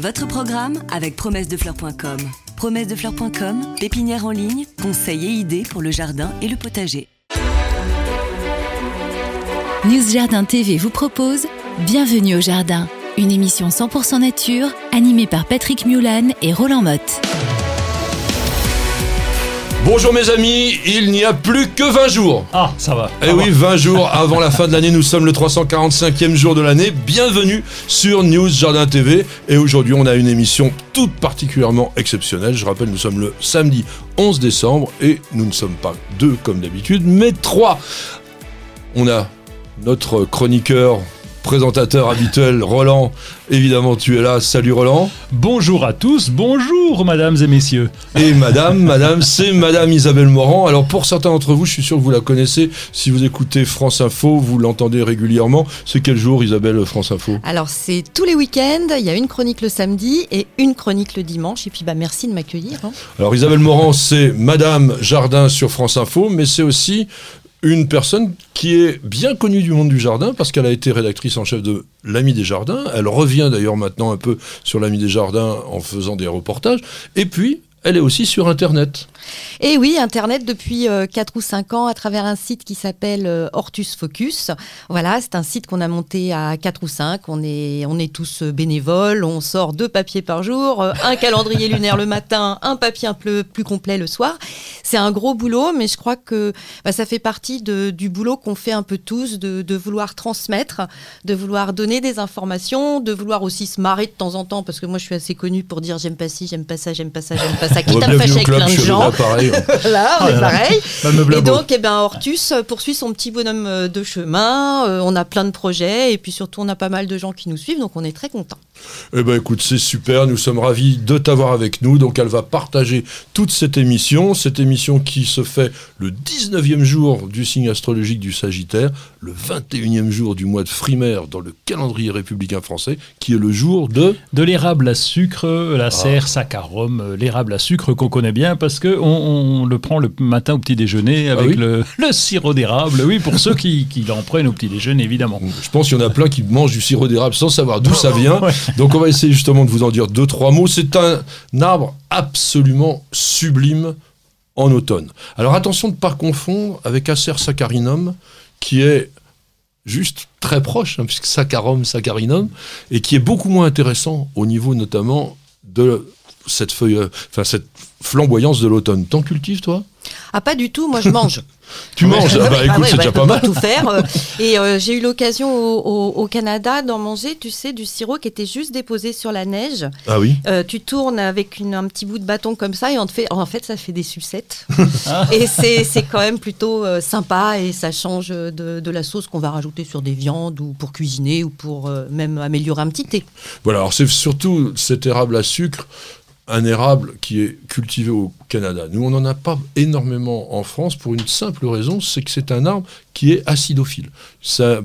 Votre programme avec promessedefleurs.com. Promessedefleurs.com, pépinière en ligne, conseils et idées pour le jardin et le potager. News Jardin TV vous propose Bienvenue au Jardin, une émission 100% nature animée par Patrick Mulan et Roland Motte. Bonjour mes amis, il n'y a plus que 20 jours. Ah, ça va. Eh oui, 20 jours avant la fin de l'année, nous sommes le 345e jour de l'année. Bienvenue sur News Jardin TV. Et aujourd'hui, on a une émission toute particulièrement exceptionnelle. Je rappelle, nous sommes le samedi 11 décembre et nous ne sommes pas deux comme d'habitude, mais trois. On a notre chroniqueur présentateur habituel, Roland. Évidemment, tu es là. Salut Roland. Bonjour à tous, bonjour mesdames et messieurs. Et madame, madame, c'est madame Isabelle Morand. Alors pour certains d'entre vous, je suis sûr que vous la connaissez. Si vous écoutez France Info, vous l'entendez régulièrement. C'est quel jour Isabelle France Info? Alors c'est tous les week-ends, il y a une chronique le samedi et une chronique le dimanche. Et puis bah merci de m'accueillir. hein. Alors Isabelle Morand, c'est madame Jardin sur France Info, mais c'est aussi une personne qui est bien connue du monde du jardin parce qu'elle a été rédactrice en chef de L'Ami des Jardins. Elle revient d'ailleurs maintenant un peu sur L'Ami des Jardins en faisant des reportages. Et puis, elle est aussi sur Internet. Et oui, Internet depuis euh, 4 ou 5 ans à travers un site qui s'appelle euh, Hortus Focus. Voilà, c'est un site qu'on a monté à 4 ou 5. On est, on est tous euh, bénévoles, on sort deux papiers par jour, euh, un calendrier lunaire le matin, un papier un peu plus complet le soir. C'est un gros boulot, mais je crois que bah, ça fait partie de- du boulot qu'on fait un peu tous, de, de vouloir transmettre, de vouloir donner des informations, de vouloir aussi se marrer de temps en temps, parce que moi je suis assez connue pour dire j'aime pas ci, j'ime pas ça, j'aime pas ça, j'aime pas ça, quitte à me fâcher avec plein de gens. là, on est pareil. Et donc, eh ben, Hortus euh, poursuit son petit bonhomme euh, de chemin. Euh, on a plein de projets et puis surtout, on a pas mal de gens qui nous suivent, donc on est très contents. Eh ben écoute, c'est super, nous sommes ravis de t'avoir avec nous. Donc elle va partager toute cette émission, cette émission qui se fait le 19e jour du signe astrologique du Sagittaire, le 21e jour du mois de Frimaire dans le calendrier républicain français, qui est le jour de... De l'érable à sucre, la Ah. serre, saccharum, l'érable à sucre qu'on connaît bien parce que on, on le prend le matin au petit déjeuner avec Ah oui le, le sirop d'érable. Oui, pour ceux qui, qui en prennent au petit déjeuner, évidemment. Je pense qu'il y en a plein qui mangent du sirop d'érable sans savoir d'où ça vient. Ouais. Donc on va essayer justement de vous en dire deux, trois mots. C'est un arbre absolument sublime en automne. Alors attention de ne pas confondre avec Acer saccharinum, qui est juste très proche, hein, puisque saccharum, saccharinum, et qui est beaucoup moins intéressant au niveau notamment de cette feuille, euh, enfin cette flamboyance de l'automne. T'en cultives toi? Ah, pas du tout, moi je mange. Tu manges? Ah Ah Bah oui, écoute, ah ouais, c'est bah, déjà pas mal. tout faire. euh, et euh, j'ai eu l'occasion au, au- au Canada d'en manger, tu sais, du sirop qui était juste déposé sur la neige. Ah oui? Euh, tu tournes avec une- un petit bout de bâton comme ça et on te fait, en fait, ça fait des sucettes. et c'est c'est quand même plutôt euh, sympa et ça change de, de la sauce qu'on va rajouter sur des viandes ou pour cuisiner ou pour même améliorer un petit thé. Voilà, alors c'est surtout cet érable à sucre, un érable qui est cultivé au Canada. Nous, on n'en a pas énormément en France pour une simple raison, c'est que c'est un arbre qui est acidophile. Ça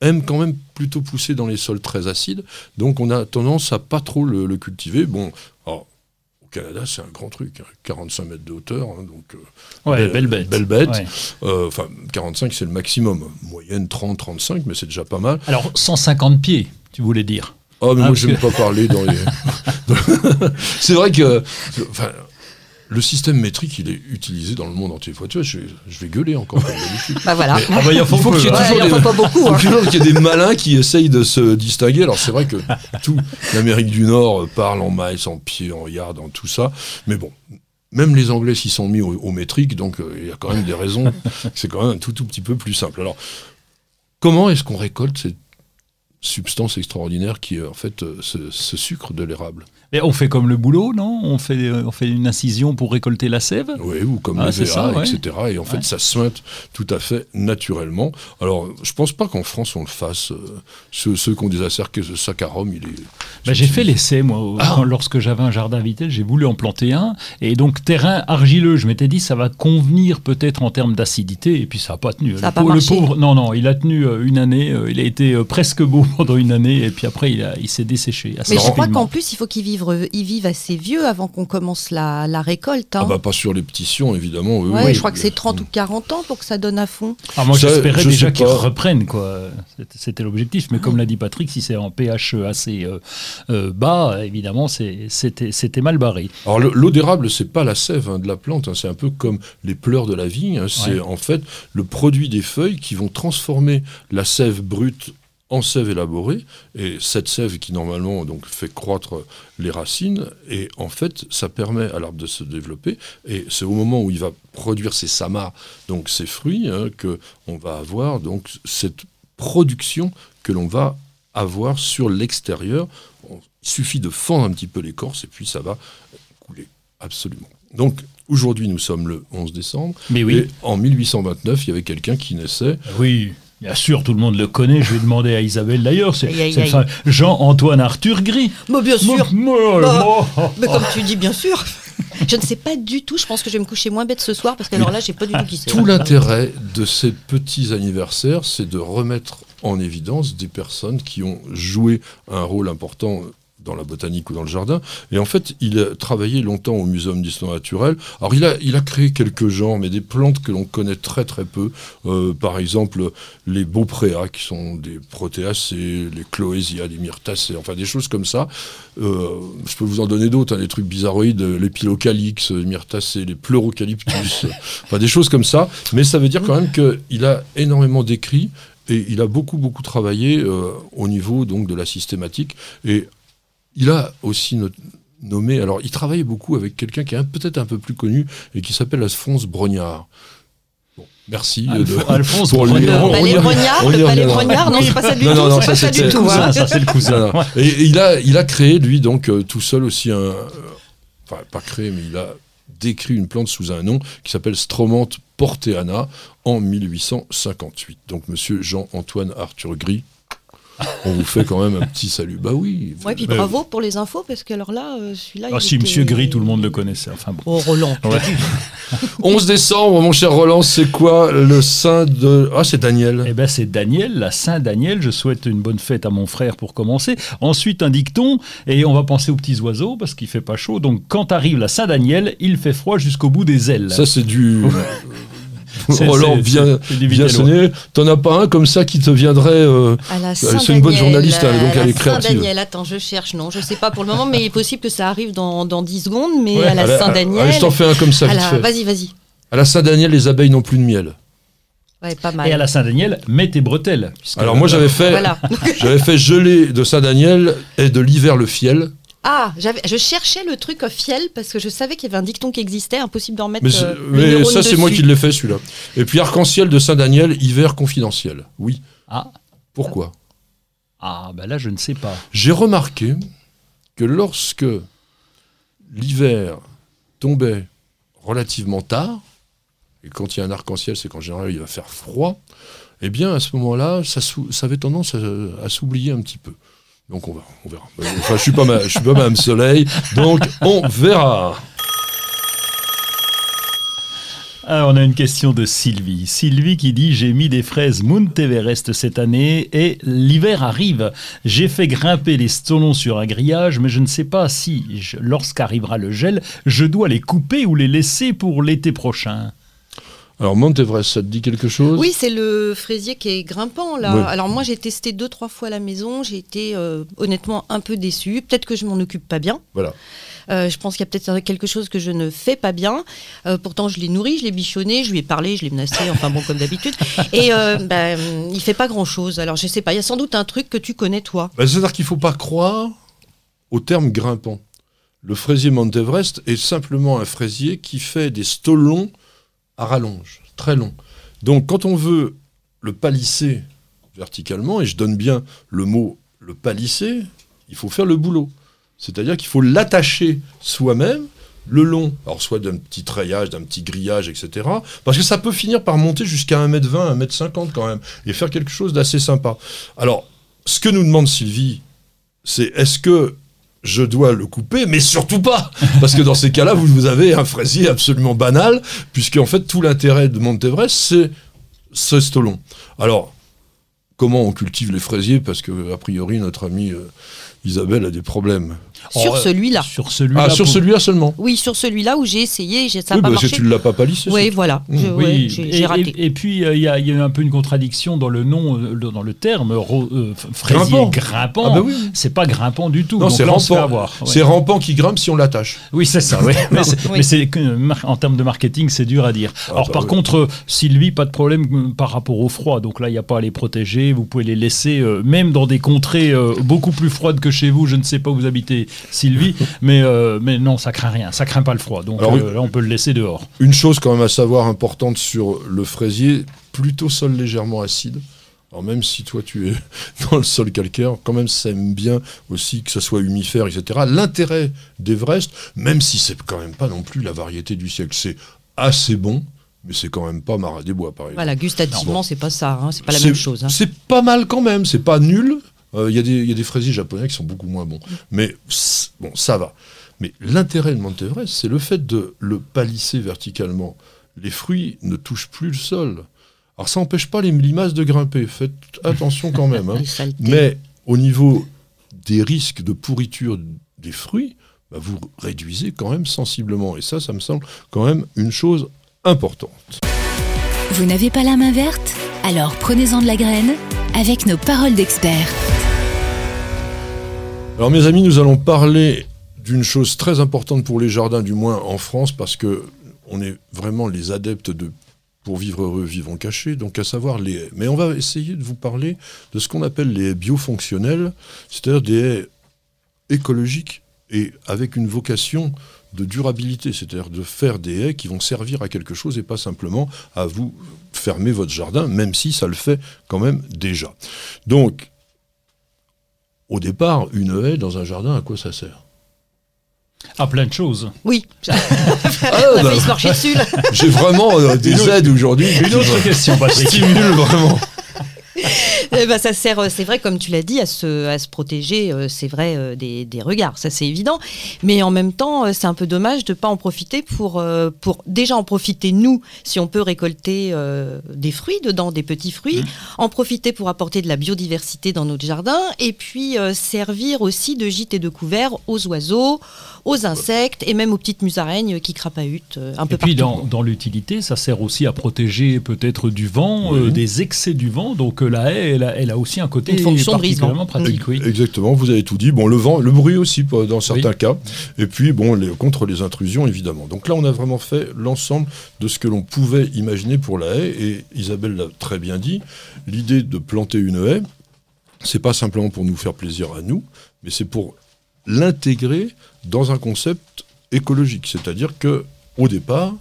aime quand même plutôt pousser dans les sols très acides, donc on a tendance à pas trop le, le cultiver. Bon, alors, au Canada, c'est un grand truc, hein, 45 mètres de hauteur, hein, donc euh, Ouais, Belle- bête. belle bête. Ouais. euh, enfin 45 c'est le maximum, moyenne 30-35, mais c'est déjà pas mal. Alors, 150 pieds, tu voulais dire. Ah, mais Ah, moi, j'aime que- pas parler dans les. c'est vrai que. Enfin, le système métrique, il est utilisé dans le monde entier. Faut- Tu vois, je, je vais gueuler encore comme. Bah voilà. Mais- Ah bah, il faut qu'il y ait. Ouais, toujours des- pas beaucoup. faut hein. toujours qu'il y ait des malins qui essayent de se distinguer. Alors, c'est vrai que tout l'Amérique du Nord parle en miles, en pieds, en yards, en tout ça. Mais bon. Même les Anglais s'y sont mis au, au métrique, donc euh, il y a quand même des raisons. C'est quand même un tout, tout petit peu plus simple. Alors, comment est-ce qu'on récolte cette substance extraordinaire qui est en fait euh, ce, ce sucre de l'érable Et on fait comme le boulot, non? On fait, euh, on fait une incision pour récolter la sève Oui, ou comme Ah, le ça, ouais. etc. Et en fait, Ouais. ça se sointe tout à fait naturellement. Alors, je pense pas qu'en France, on le fasse. euh, ceux, ceux qui ont des acerques de saccharum, il est... Bah, j'ai fait l'essai, moi, Ah. quand- lorsque j'avais un jardin vitel, j'ai voulu en planter un. Et donc, terrain argileux, je m'étais dit, ça va convenir peut-être en termes d'acidité. Et puis, ça n'a pas tenu. Ça a le, pas pauvre- le pauvre, non, non, il a tenu euh, une année. euh, il a été euh, presque beau pendant une année et puis après il, a- il s'est desséché. assez Mais je crois qu'en plus, il faut qu'ils vivent, ils vivent assez vieux avant qu'on commence la, la récolte. hein. Ah bah pas sur les petits sions, évidemment. oui, ouais, oui. je crois que c'est 30 ou 40 ans pour que ça donne à fond. Ah, moi j'espérais je déjà qu'ils reprennent quoi. C'était- l'objectif. Mais comme l'a dit Patrick, si c'est en pH assez euh, euh, bas, évidemment c'était mal barré. Alors le- l'eau d'érable, c'est pas la sève hein, de la plante, hein, c'est un peu comme les pleurs de la vigne. hein, c'est Ouais. en fait le produit des feuilles qui vont transformer la sève brute en sève élaborée. Et cette sève qui normalement donc fait croître les racines, et en fait ça permet à l'arbre de se développer. Et c'est au moment où il va produire ses samas, donc ses fruits, hein, que on va avoir donc cette production que l'on va avoir sur l'extérieur. On- Il suffit de fendre un petit peu l'écorce et puis ça va couler. Absolument. Donc aujourd'hui, nous sommes le 11 décembre. Mais oui. Et en 1829, il y avait quelqu'un qui naissait. Oui, bien sûr, tout le monde le connaît. Je vais demander à Isabelle d'ailleurs. C'est Aïe, aïe, c'est aïe. enfin Jean-Antoine Arthur Gris. Mais bien sûr. Bah. moi. Mais comme tu dis, bien sûr. Je ne sais pas du tout. Je pense que je vais me coucher moins bête ce soir parce que alors là, j'ai pas du tout qui c'est. Tout l'intérêt de ces petits anniversaires, c'est de remettre en évidence des personnes qui ont joué un rôle important dans la botanique ou dans le jardin. Et en fait, il a travaillé longtemps au Muséum d'histoire naturelle. Alors, il a, il a créé quelques genres, mais des plantes que l'on connaît très très peu. Euh, par exemple, les beaupréas, qui sont des protéacées, les cloésias, des myrtacées, enfin des choses comme ça. Euh, je peux vous en donner d'autres, hein, des trucs bizarroïdes, euh, les pilocalix, les myrtacées, les pleurocaliptus, enfin des choses comme ça. Mais ça veut dire quand même qu'il a énormément décrit et il a beaucoup beaucoup travaillé euh, au niveau donc de la systématique et il a aussi no- nommé alors il travaillait beaucoup avec quelqu'un qui est un- peut-être un peu plus connu et qui s'appelle Alphonse Brognard. Bon, merci Alph- de- Alphonse pour lui- Brognard. on- Le on palais Brognard, on y le palais reviendra. Brognard, non, c'est pas ça du Non, tout. non, non, c'est ça, pas ça du c'était- tout. cousin, hein. ça c'est le cousin. Et et il a, il a créé, lui, donc, euh, tout seul aussi un. euh, Enfin, pas créé, mais il a décrit une plante sous un nom qui s'appelle Stromanthe porteana en 1858. Donc, monsieur Jean-Antoine Arthur Gris, on vous fait quand même un petit salut. Bah oui. Ouais, puis bravo pour les infos parce que alors là, euh, celui-là. Ah si, était- Monsieur Gris, tout le monde le connaissait. Enfin bon. Oh, Roland. Ouais. l'as vu. 11 décembre, mon cher Roland, c'est quoi le saint de. Ah, c'est Daniel. Eh ben c'est Daniel, la Saint Daniel. Je souhaite une bonne fête à mon frère pour commencer. Ensuite un dicton et on va penser aux petits oiseaux parce qu'il fait pas chaud. Donc quand arrive la Saint Daniel, il fait froid jusqu'au bout des ailes. Ça, c'est du. Roland, bien Vitello. sonné. T'en as pas un comme ça qui te viendrait. euh, À la c'est une bonne Saint-Daniel, journaliste, hein, donc à elle la est créative. Saint-Daniel, attends, je cherche, non, je sais pas pour le moment, mais il est possible que ça arrive dans, dans 10 secondes, mais Ouais, à la Saint-Daniel. je t'en fais un comme ça. Vas-y, vas-y. À la Saint-Daniel, les abeilles n'ont plus de miel. Ouais, pas mal. Et à la Saint Daniel, mets tes bretelles. Alors moi j'avais fait, Voilà. j'avais fait gelée de Saint-Daniel et de l'hiver le fiel. Ah, j'avais, je cherchais le truc fiel parce que je savais qu'il y avait un dicton qui existait, impossible d'en remettre. Mais, c'est- euh, mais ça c'est moi qui l'ai fait celui-là. Et puis arc-en-ciel de Saint-Daniel, hiver confidentiel. Oui. Ah, Pourquoi? Ah bah là je ne sais pas. J'ai remarqué que lorsque l'hiver tombait relativement tard, et quand il y a un arc-en-ciel, c'est qu'en général il va faire froid, eh bien à ce moment-là, ça, avait tendance à, à s'oublier un petit peu. Donc on verra. Verra. Enfin, je suis pas, suis pas Madame Soleil, donc on verra. Ah, on a une question de Sylvie. Sylvie qui dit J'ai mis des fraises Monteverest cette année et l'hiver arrive. J'ai fait grimper les stolons sur un grillage, mais je ne sais pas si, lorsqu'arrivera le gel, je dois les couper ou les laisser pour l'été prochain. Alors Mount Everest, ça te dit quelque chose? Oui, c'est le fraisier qui est grimpant là. Oui. Alors moi j'ai testé deux trois fois à la maison, j'ai été euh, honnêtement un peu déçue. Peut-être que je m'en occupe pas bien. Voilà. Euh, je pense qu'il y a peut-être quelque chose que je ne fais pas bien. Euh, pourtant je l'ai nourri, je l'ai bichonné, je lui ai parlé, je l'ai menacé, enfin bon comme d'habitude. Et euh, ben, il fait pas grand chose. Alors je sais pas, il y a sans doute un truc que tu connais toi. Bah, C'est-à-dire qu'il ne faut pas croire au terme grimpant. Le fraisier Mount Everest est simplement un fraisier qui fait des stolons à rallonge, très longs. Donc quand on veut le palisser verticalement, et je donne bien le mot le palisser, il faut faire le boulot. C'est-à-dire qu'il faut l'attacher soi-même le long, alors soit d'un petit treillage, d'un petit grillage, etc. Parce que ça peut finir par monter jusqu'à 1m20, 1m50 quand même, et faire quelque chose d'assez sympa. Alors, ce que nous demande Sylvie, c'est est-ce que je dois le couper, mais surtout pas Parce que dans ces cas-là, vous, avez un fraisier absolument banal, puisque en fait, tout l'intérêt de Mount Everest, c'est ce stolon. Alors, comment on cultive les fraisiers, parce que a priori notre amie euh, Isabelle a des problèmes. Sur celui-là. Sur celui-là. Ah, sur celui-là seulement Oui, sur celui-là où j'ai essayé, j'ai- ça Oui, pas parce que marché. tu ne l'as pas palissé. Oui, c'est- voilà. Mmh. Je- ouais, Oui, j'ai et, j'ai raté. et- et puis euh, il y, a- il y a eu un peu une contradiction dans le nom, euh, le- dans le terme ro- euh, fraisier Grimpant. grimpant. Ah bah oui. C'est pas grimpant du tout. Non, c'est rampant. Ouais. C'est rampant qui grimpe si on l'attache. Oui, c'est ça. ouais. mais c'est en termes de marketing, c'est dur à dire. Alors bah par oui. contre, Sylvie, pas de problème par rapport au froid. Donc là, il n'y a pas à les protéger. Vous pouvez les laisser, euh, même dans des contrées euh, beaucoup plus froides que chez vous. Je ne sais pas où vous habitez, Sylvie, mais euh, mais non, ça craint rien. Ça craint pas le froid. Donc Alors, euh, là, on peut le laisser dehors. Une chose quand même à savoir importante sur le fraisier, plutôt sol légèrement acide. Alors même si toi tu es dans le sol calcaire, quand même ça aime bien aussi que ça soit humifère, etc. L'intérêt d'Everest, même si c'est quand même pas non plus la variété du siècle, c'est assez bon, mais c'est quand même pas Marat des Bois par exemple. Voilà, gustativement, c'est pas ça, hein, c'est pas la même chose. hein. C'est pas mal quand même, c'est pas nul. Euh, Il y, a des- il y a des fraisiers japonais qui sont beaucoup moins bons. Mais bon, ça va. Mais l'intérêt de Mount Everest, c'est le fait de le palisser verticalement. Les fruits ne touchent plus le sol. Alors ça n'empêche pas les limaces de grimper. Faites attention quand même. hein. Mais au niveau des risques de pourriture des fruits, bah, vous réduisez quand même sensiblement. Et ça, ça me semble quand même une chose importante. Vous n'avez pas la main verte? Alors prenez-en de la graine avec nos paroles d'experts. Alors mes amis, nous allons parler d'une chose très importante pour les jardins, du moins en France, parce que on est vraiment les adeptes de pour vivre heureux, vivons cachés, donc à savoir les haies. Mais on va essayer de vous parler de ce qu'on appelle les haies biofonctionnelles, c'est-à-dire des haies écologiques et avec une vocation de durabilité, c'est-à-dire de faire des haies qui vont servir à quelque chose et pas simplement à vous fermer votre jardin, même si ça le fait quand même déjà. Donc, au départ, une haie dans un jardin, à quoi ça sert? À plein de choses. Oui, Ah, on a bah, failli se marcher dessus. J'ai vraiment euh, des aides aujourd'hui. Une autre question, Patrick. stimulent vraiment. Eh ben, ça sert, euh, c'est vrai, comme tu l'as dit, à se, à se protéger, euh, c'est vrai, euh, des, des regards, ça c'est évident. Mais en même temps, c'est un peu dommage de ne pas en profiter pour, pour déjà en profiter, nous, si on peut récolter euh, des fruits dedans, des petits fruits, en profiter pour apporter de la biodiversité dans notre jardin, et puis euh, servir aussi de gîte et de couvert aux oiseaux, aux insectes, et même aux petites musaraignes qui crapahutent euh, un peu Et puis partout. dans, dans l'utilité, ça sert aussi à protéger peut-être du vent, euh, des excès du vent. Donc la haie, elle a, elle a aussi un côté Une fonction brise-vent. particulièrement pratique. Oui. Exactement, vous avez tout dit. Bon, le vent, le bruit aussi dans certains cas. Et puis, bon, les- contre les intrusions, évidemment. Donc là, on a vraiment fait l'ensemble de ce que l'on pouvait imaginer pour la haie. Et Isabelle l'a très bien dit. L'idée de planter une haie, c'est pas simplement pour nous faire plaisir à nous, mais c'est pour l'intégrer dans un concept écologique. C'est-à-dire que, au départ,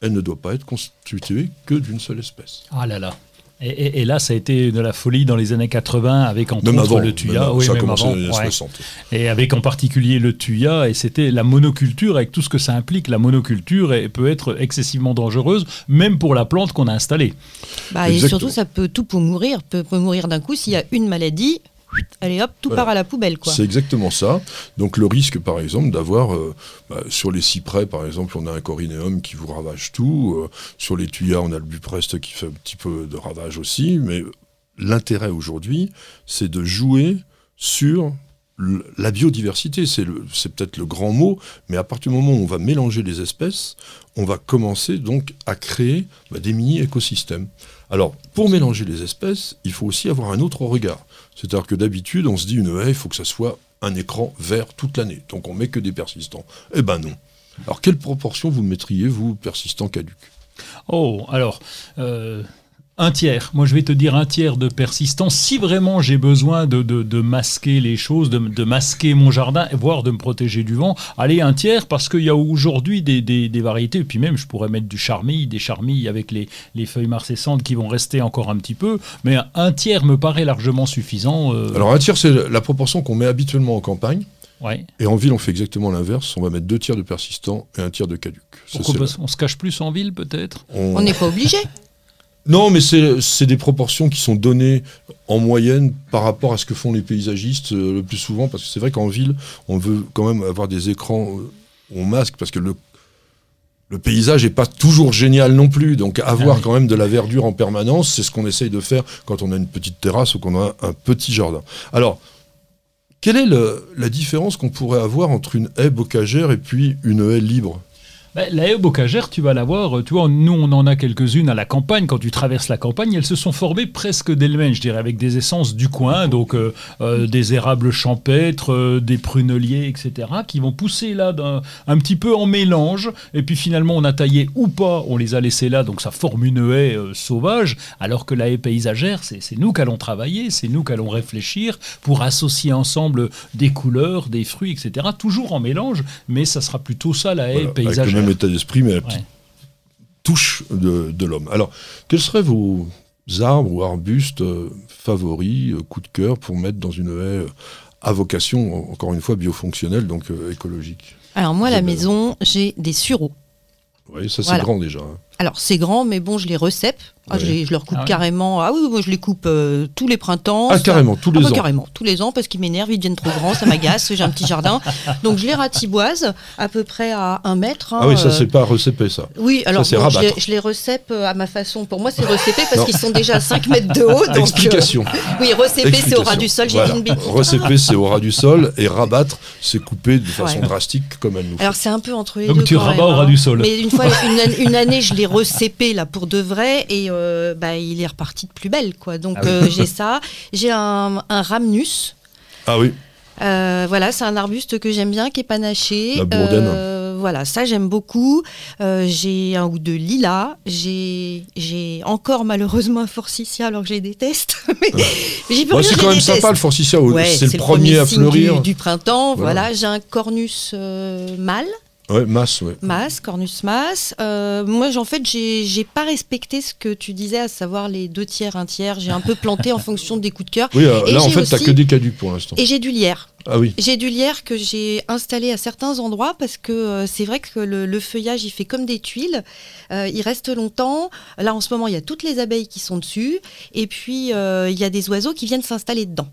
elle ne doit pas être constituée que d'une seule espèce. Ah là là. Et, et- et là, ça a été de la folie dans les années 80 avec entre autres le tuya. Oui, ça a même commencé avant, dans les années ouais. 60. Et avec en particulier le tuya, et c'était la monoculture avec tout ce que ça implique. La monoculture peut être excessivement dangereuse, même pour la plante qu'on a installée. Bah, et surtout, ça peut tout pour mourir, peut, peut mourir d'un coup s'il y a une maladie. Allez hop, tout Voilà. part à la poubelle, quoi. C'est exactement ça. Donc le risque, par exemple, d'avoir euh, bah, sur les cyprès, par exemple, on a un corinéum qui vous ravage tout. euh, sur les tuyas, on a le bupreste qui fait un petit peu de ravage aussi. Mais l'intérêt aujourd'hui, c'est de jouer sur la biodiversité. C'est peut-être le grand mot, mais à partir du moment où on va mélanger les espèces, on va commencer donc à créer bah, des mini-écosystèmes. Alors, pour mélanger les espèces, il faut aussi avoir un autre regard. C'est-à-dire que d'habitude, on se dit une haie, il faut que ça soit un écran vert toute l'année. Donc on met que des persistants. Eh ben non. Alors quelle proportion vous mettriez, vous, persistants caducs Oh, alors, euh, un tiers. Moi, je vais te dire un tiers de persistance. Si vraiment j'ai besoin de, de- de masquer les choses, de, de masquer mon jardin, voire de me protéger du vent, allez, un tiers, parce qu'il y a aujourd'hui des, des- des variétés. Et puis même, je pourrais mettre du charmille, des charmilles avec les, les feuilles marcescentes qui vont rester encore un petit peu. Mais un tiers me paraît largement suffisant. euh, Alors un tiers, c'est la proportion qu'on met habituellement en campagne. ouais. Et en ville, on fait exactement l'inverse. On va mettre deux tiers de persistants et un tiers de caducs. Ça, Pourquoi qu'on se cache plus en ville, peut-être? On- On n'est pas obligé. Non, mais c'est des proportions qui sont données en moyenne par rapport à ce que font les paysagistes euh, le plus souvent, parce que c'est vrai qu'en ville, on veut quand même avoir des écrans, euh, on masque, parce que le, le paysage est pas toujours génial non plus. Donc avoir Ah oui. quand même de la verdure en permanence, c'est ce qu'on essaye de faire quand on a une petite terrasse ou qu'on a un petit jardin. Alors, quelle est le- la différence qu'on pourrait avoir entre une haie bocagère et puis une haie libre? Ben, la haie bocagère, tu vas la voir, euh, tu vois, nous on en a quelques-unes à la campagne, quand tu traverses la campagne, elles se sont formées presque d'elles-mêmes, je dirais, avec des essences du coin, donc euh, euh, des érables champêtres, euh, des pruneliers, etc., qui vont pousser là d'un- un petit peu en mélange, et puis finalement on a taillé ou pas, on les a laissés là, donc ça forme une haie euh, sauvage, alors que la haie paysagère, c'est nous qu'allons travailler, c'est nous qu'allons réfléchir pour associer ensemble des couleurs, des fruits, etc., toujours en mélange, mais ça sera plutôt ça la haie Voilà, paysagère. Le même état d'esprit, mais la petite Ouais. touche de, de l'homme. Alors, quels seraient vos arbres ou arbustes euh, favoris, euh, coup de cœur, pour mettre dans une haie euh, à vocation, en- encore une fois, biofonctionnelle, donc euh, écologique? Alors moi, à la maison, j'ai des sureaux. Oui, ça c'est Voilà. grand déjà. hein. Alors c'est grand, mais bon, je les recèpe. Ah, je, Ouais. les- je leur coupe Ah ouais. carrément. Ah oui, moi je les coupe euh, tous les printemps. Ah, carrément, tous Ah les bah, ans. carrément, tous les ans, parce qu'ils m'énervent, ils deviennent trop grands, ça m'agace, j'ai un petit jardin. Donc je les ratiboise à peu près à un mètre. hein, Ah oui, ça euh, c'est pas recépé ça. Oui, alors bon, je, les, je les recèpe euh, à ma façon. Pour moi, c'est recépé parce qu'ils sont déjà à 5 mètres de haut. Donc, euh, Explication. oui, recépé, c'est au ras du sol, j'ai Voilà. dit une bêtise. Recépé, c'est au ras du sol, et rabattre, c'est couper de façon Ouais. drastique comme elle nous fait. Alors c'est un peu entre les Donc deux. tu quand rabats au ras hein. du sol. Mais une fois, une année, je l'ai recépé là pour de vrai et euh, bah, il est reparti de plus belle quoi. Donc Ah oui. euh, j'ai ça. J'ai un, un rhamnus. Ah oui, Euh, voilà, c'est un arbuste que j'aime bien, qui est panaché. La bourdaine. Euh, voilà, ça j'aime beaucoup. Euh, j'ai un ou deux lilas. J'ai, j'ai encore malheureusement un forsythia alors que je les déteste. mais peux Bah, c'est quand même déteste. sympa le forsythia, Ouais, c'est le premier à fleurir. du, du printemps. Voilà. Voilà, j'ai un cornus mâle. Ouais, masse, ouais. Mas, Cornus Mas. Euh, moi, en fait, j'ai pas respecté ce que tu disais, à savoir les deux tiers, un tiers. J'ai un peu planté en fonction des coups de cœur. Oui, euh, là en fait, t'as aussi- que des caducs pour l'instant. Et j'ai du lierre. Ah oui, J'ai du lierre que j'ai installé à certains endroits parce que euh, c'est vrai que le, le feuillage, il fait comme des tuiles. Euh, il reste longtemps. Là, en ce moment, il y a toutes les abeilles qui sont dessus. Et puis, euh, il y a des oiseaux qui viennent s'installer dedans.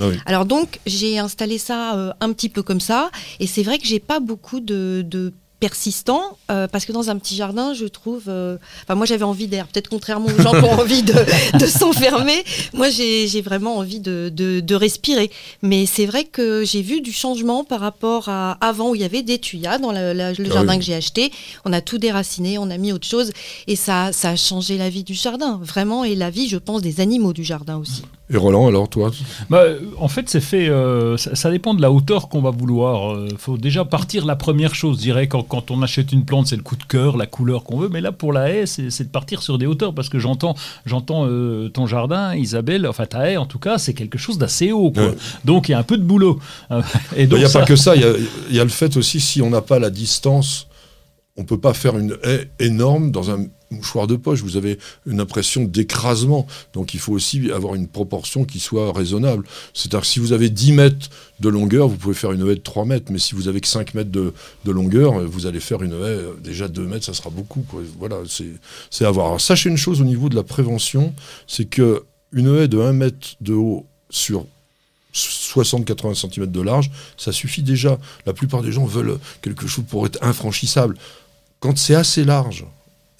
Ah. Alors donc, j'ai installé ça euh, un petit peu comme ça. Et c'est vrai que j'ai pas beaucoup de persistants euh, parce que dans un petit jardin, je trouve. euh, Enfin, moi, j'avais envie d'air. Peut-être contrairement aux gens qui ont envie de, de s'enfermer. Moi, j'ai j'ai vraiment envie de, de, de respirer. Mais c'est vrai que j'ai vu du changement par rapport à avant où il y avait des tuyas dans la- la- le Ah jardin oui. que j'ai acheté. On a tout déraciné, on a mis autre chose. Et ça, ça a changé la vie du jardin, vraiment. Et la vie, je pense, des animaux du jardin aussi. Et Roland, alors toi? Bah, en fait, c'est fait. euh, ça, ça dépend de la hauteur qu'on va vouloir. Il faut déjà partir la première chose. Je dirais quand, quand on achète une plante, c'est le coup de cœur, la couleur qu'on veut. Mais là, pour la haie, c'est de partir sur des hauteurs parce que j'entends, j'entends euh, ton jardin, Isabelle. Enfin, ta haie, en tout cas, c'est quelque chose d'assez haut. quoi. Ouais. Donc, il y a un peu de boulot. Euh, Il n'y a ça- pas que ça, il y y a le fait aussi, si on n'a pas la distance, on peut pas faire une haie énorme dans un mouchoir de poche. Vous avez une impression d'écrasement. Donc il faut aussi avoir une proportion qui soit raisonnable. C'est-à-dire que si vous avez 10 mètres de longueur, vous pouvez faire une haie de 3 mètres. Mais si vous avez que 5 mètres de, de longueur, vous allez faire une haie, euh, déjà 2 mètres, ça sera beaucoup. Voilà, c'est c'est à voir. Alors, sachez une chose au niveau de la prévention, c'est que une haie de 1 mètre de haut sur 60-80 cm de large, ça suffit déjà. La plupart des gens veulent quelque chose pour être infranchissable. Quand c'est assez large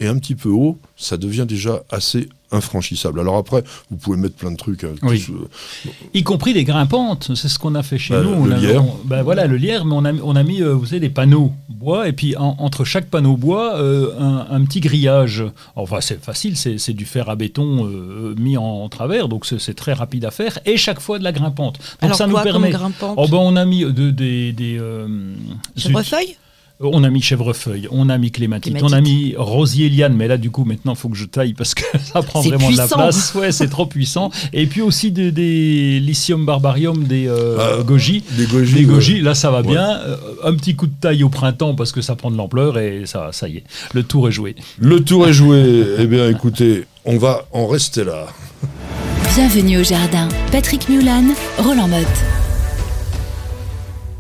et un petit peu haut, ça devient déjà assez infranchissable. Alors après, vous pouvez mettre plein de trucs. hein, Oui. tous, euh, Y compris des grimpantes, c'est ce qu'on a fait chez Bah, nous. le on a, lierre. on- bah, voilà, le lierre, mais on a, on a mis, euh, vous savez, des panneaux bois, et puis en- entre chaque panneau bois, euh, un, un petit grillage. Enfin, c'est facile, c'est c'est du fer à béton euh, mis en, en travers, donc c'est c'est très rapide à faire, et chaque fois de la grimpante. Donc Alors ça quoi nous permet. comme grimpante? Oh ben on a mis de- des, des euh, zut. On a mis chèvrefeuille, on a mis clématite, Clématite. on a mis rosier liane, mais là du coup maintenant il faut que je taille parce que ça prend vraiment de la puissant. place. Ouais, c'est trop puissant. Et puis aussi des, des lithium barbarium, des euh, Ah, goji. des goji. Des ouais. goji, là ça va Ouais. bien. Euh, un petit coup de taille au printemps parce que ça prend de l'ampleur et ça, ça y est, le tour est joué. Le tour est joué. eh bien, écoutez, on va en rester là. Bienvenue au jardin. Patrick Mulan, Roland Motte.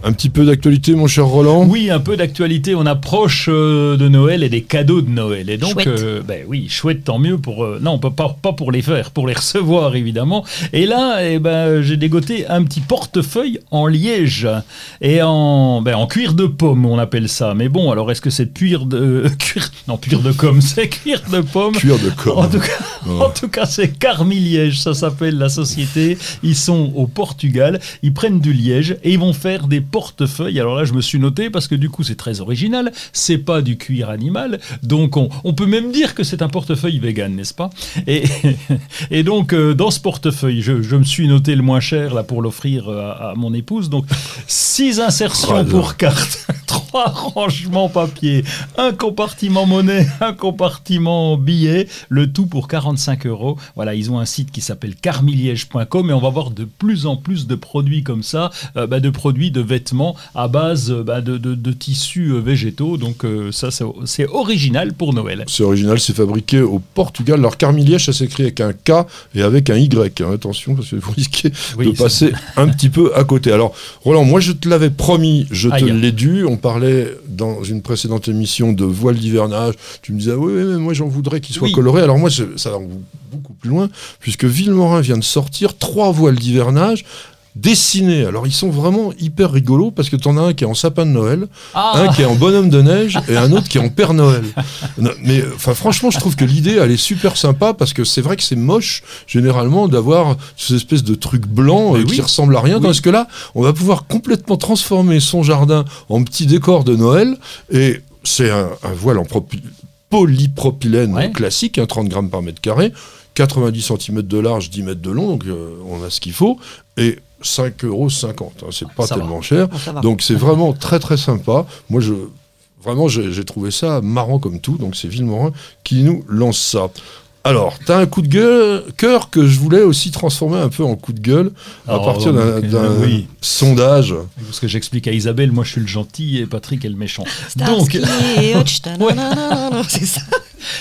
Un petit peu d'actualité, mon cher Roland? Oui, un peu d'actualité. On approche euh, de Noël et des cadeaux de Noël. Et donc, Chouette. euh, ben oui, chouette, tant mieux pour. euh, non, pas, pas, pas pour les faire, pour les recevoir, évidemment. Et là, eh ben, j'ai dégoté un petit portefeuille en liège et en, ben, en cuir de pomme, on appelle ça. Mais bon, alors est-ce que c'est cuir de. cuir, non, cuir de com, c'est cuir de pomme. Cuir de corps. En tout cas, en tout cas, c'est Carmi Liège, ça s'appelle la société. Ils sont au Portugal, ils prennent du liège et ils vont faire des portefeuilles. Alors là, je me suis noté parce que du coup, c'est très original. C'est pas du cuir animal, donc on, on peut même dire que c'est un portefeuille vegan, n'est-ce pas? Et, et donc, euh, dans ce portefeuille, je, je me suis noté le moins cher là pour l'offrir euh, à, à mon épouse. Donc, six insertions Oh, pour carte, trois rangements papier, un compartiment monnaie, un compartiment billet, le tout pour 45 euros. Voilà, ils ont un site qui s'appelle carmiliège.com et on va voir de plus en plus de produits comme ça, euh, bah, de produits de vêtements à base euh, bah, de, de- de tissus euh, végétaux. Donc euh, ça, c'est- original pour Noël. C'est original, c'est fabriqué au Portugal. Alors, Carmiliège, ça s'écrit avec un K et avec un Y. hein. Attention, parce que vous risquez Oui, de passer un petit peu à côté. Alors, Roland, moi, je te l'avais promis, je te l'ai dû. On parlait dans une précédente émission de voile d'hivernage. Tu me disais, oui, oui, mais moi, j'en voudrais qu'il soit Oui. coloré. Alors, moi, ça va beaucoup plus loin, puisque Villemorin vient de sortir trois voiles d'hivernage dessinés. Alors, ils sont vraiment hyper rigolos, parce que tu en as un qui est en sapin de Noël, Ah un qui est en bonhomme de neige et un autre qui est en Père Noël. Non, mais enfin franchement, je trouve que l'idée elle est super sympa parce que c'est vrai que c'est moche généralement d'avoir ces espèces de trucs blancs euh, qui oui. ressemblent à rien. Oui. Parce que là, on va pouvoir complètement transformer son jardin en petit décor de Noël et c'est un, un voile en polypropylène Ouais. classique, hein, 30 grammes par mètre carré, 90 cm de large, 10 mètres de long, donc euh, on a ce qu'il faut et 5,50 euros, hein, c'est pas Ça va. tellement cher. Va. Donc c'est vraiment très très sympa. Moi je vraiment j'ai j'ai trouvé ça marrant comme tout. Donc c'est Villemorin qui nous lance ça. Alors, t'as un coup de gueule, cœur que je voulais aussi transformer un peu en coup de gueule à partir d'un oui. sondage. Parce que j'explique à Isabelle, moi je suis le gentil et Patrick est le méchant. Donc, c'est ça.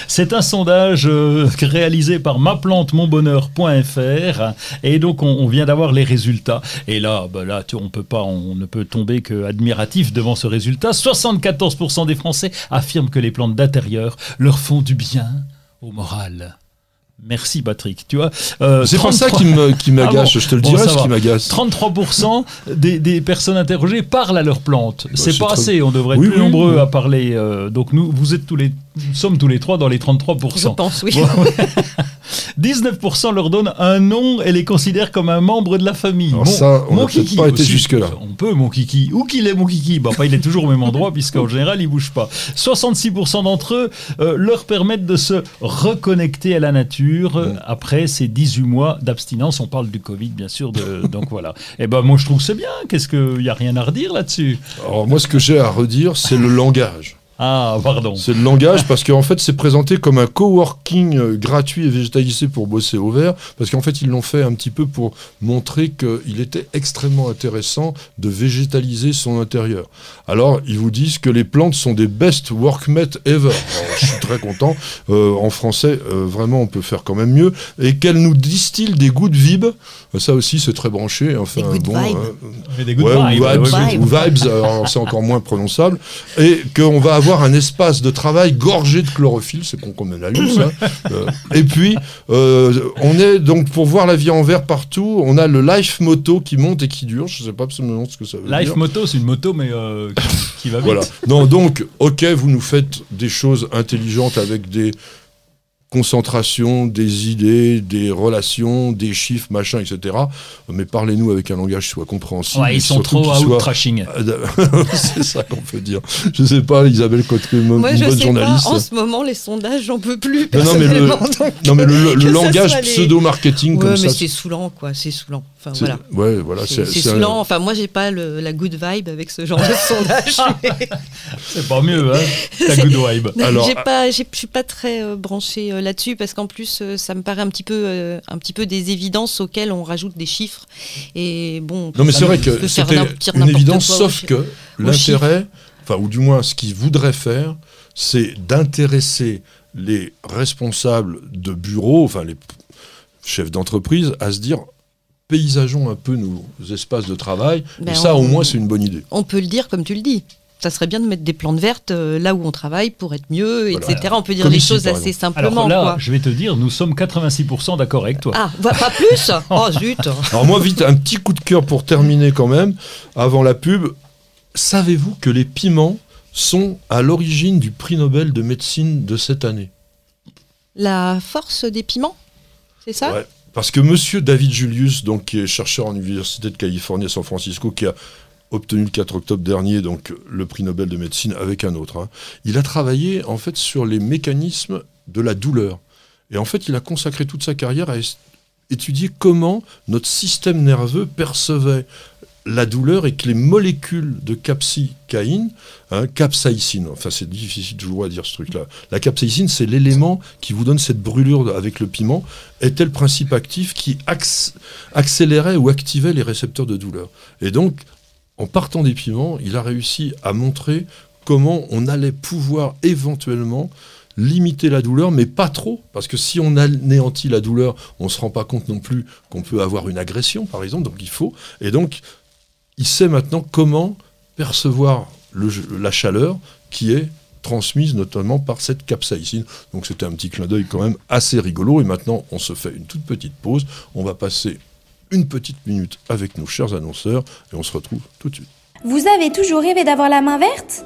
C'est un sondage euh, réalisé par maplantemonbonheur.fr et donc on, on vient d'avoir les résultats. Et là, bah là, tu- on peut pas, on ne peut tomber que admiratif devant ce résultat. 74% des Français affirment que les plantes d'intérieur leur font du bien au moral. Merci Patrick. Tu vois, euh, C'est pas ça 33 qui me- qui m'agace, Ah bon je te le Bon, dirai ça ce va. qui m'agace. 33% des, des personnes interrogées parlent à leurs plantes. c'est c'est pas très- assez, on devrait être plus oui, nombreux oui. à parler. euh, donc nous, vous êtes tous les, nous sommes tous les trois dans les 33%. Je pense, oui. Bon, ouais. 19% leur donnent un nom et les considèrent comme un membre de la famille. Alors ça, on n'a pas été jusque-là. On peut, mon kiki. Où qu'il est, mon kiki? Bah, Il est toujours au même endroit, puisqu'en général, il bouge pas. 66% d'entre eux euh, leur permettent de se reconnecter à la nature euh, après ces 18 mois d'abstinence. On parle du Covid, bien sûr. De, donc voilà. Et ben moi, je trouve que c'est bien. Qu'est-ce qu'il n'y a rien à redire là-dessus? Alors moi, ce que j'ai à redire, c'est le langage. Ah, pardon. C'est le langage parce qu'en fait c'est présenté comme un coworking euh, gratuit et végétalisé pour bosser au vert parce qu'en fait ils l'ont fait un petit peu pour montrer qu'il était extrêmement intéressant de végétaliser son intérieur. Alors ils vous disent que les plantes sont des best workmates ever. Alors, je suis très content. Euh, en français euh, vraiment on peut faire quand même mieux et qu'elles nous distillent des goûts de vibes. Ça aussi c'est très branché. Enfin Des good bon. vibes. euh, Mais des Ouais, vibes, ou vibes, ouais, ouais. Vibes. ou vibes, alors c'est encore moins prononçable, et qu'on va avoir un espace de travail gorgé de chlorophylle, c'est con comme. Euh, et puis, euh, on est donc pour voir la vie en vert partout, on a le life moto qui monte et qui dure, je sais pas absolument ce que ça veut Life dire. moto, c'est une moto, mais euh, qui, qui va vite. Voilà. Non, donc, ok, vous nous faites des choses intelligentes avec des concentrations, des idées, des relations, des chiffres, machin, etc. Mais parlez-nous avec un langage qui soit compréhensible. Ouais, ils sont trop soit- out-trashing. c'est ça qu'on peut dire. Je sais pas, Isabelle une Moi, bonne je sais journaliste. pas. En ce moment, les sondages, j'en peux plus. Non, non, mais le- Non, mais langage les- pseudo-marketing Ouais, comme mais ça. c'est saoulant, quoi. C'est saoulant. Enfin, c'est- voilà. Ouais, voilà. C'est c'est un- saoulant. Enfin, moi, j'ai pas le- la good vibe avec ce genre de sondage. C'est pas mieux, hein Ta good vibe. Alors, j'ai pas, j'ai- je suis pas très euh, branchée euh, là-dessus parce qu'en plus, euh, ça me paraît un petit peu, euh, un petit peu des évidences auxquelles on rajoute des chiffres. Et bon. Non, mais c'est vrai que c'était une évidence, sauf que l'intérêt, enfin, ou du moins ce qu'ils voudraient faire, c'est d'intéresser les responsables de bureaux, enfin les chefs d'entreprise, à se dire paysageons un peu nos espaces de travail. Ben, et ça, on- au moins, c'est une bonne idée. On peut le dire comme tu le dis. Ça serait bien de mettre des plantes vertes euh, là où on travaille pour être mieux, Voilà. etc. On peut dire Comme les ici, choses assez simplement. Alors là, quoi. je vais te dire, nous sommes 86% d'accord avec toi. Ah, va- pas plus Oh zut Alors moi, vite, un petit coup de cœur pour terminer quand même, avant la pub. Savez-vous que les piments sont à l'origine du prix Nobel de médecine de cette année? La force des piments, c'est ça? Ouais, parce que monsieur David Julius, qui est chercheur en Université de Californie à San Francisco, qui a obtenu le 4 octobre dernier donc, le prix Nobel de médecine avec un autre, hein, il a travaillé en fait sur les mécanismes de la douleur. Et en fait, il a consacré toute sa carrière à étudier comment notre système nerveux percevait la douleur et que les molécules de capsicaïne, hein, capsaïcine, enfin c'est difficile toujours à dire ce truc-là, la capsaïcine c'est l'élément qui vous donne cette brûlure avec le piment, était le principe actif qui acc- accélérait ou activait les récepteurs de douleur. Et donc, en partant des piments, il a réussi à montrer comment on allait pouvoir éventuellement limiter la douleur, mais pas trop, parce que si on anéantit la douleur, on ne se rend pas compte non plus qu'on peut avoir une agression, par exemple, donc il faut. Et donc, il sait maintenant comment percevoir la chaleur qui est transmise notamment par cette capsaïcine. Donc c'était un petit clin d'œil quand même assez rigolo. Et maintenant, on se fait une toute petite pause. On va passer une petite minute avec nos chers annonceurs et on se retrouve tout de suite. Vous avez toujours rêvé d'avoir la main verte?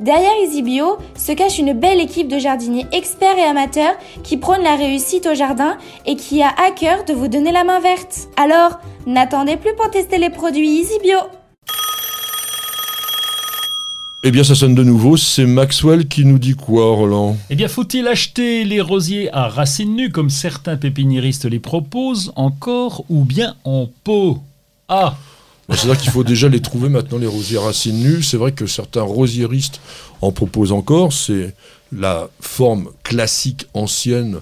Derrière EasyBio se cache une belle équipe de jardiniers experts et amateurs qui prônent la réussite au jardin et qui a à cœur de vous donner la main verte. Alors, n'attendez plus pour tester les produits EasyBio. Eh bien, ça sonne de nouveau. C'est Maxwell qui nous dit quoi, Roland? Eh bien, faut-il acheter les rosiers à racines nues comme certains pépiniéristes les proposent encore ou bien en pot Ah C'est-à-dire qu'il faut déjà les trouver maintenant, les rosiers racines nues. C'est vrai que certains rosieristes en proposent encore. C'est la forme classique ancienne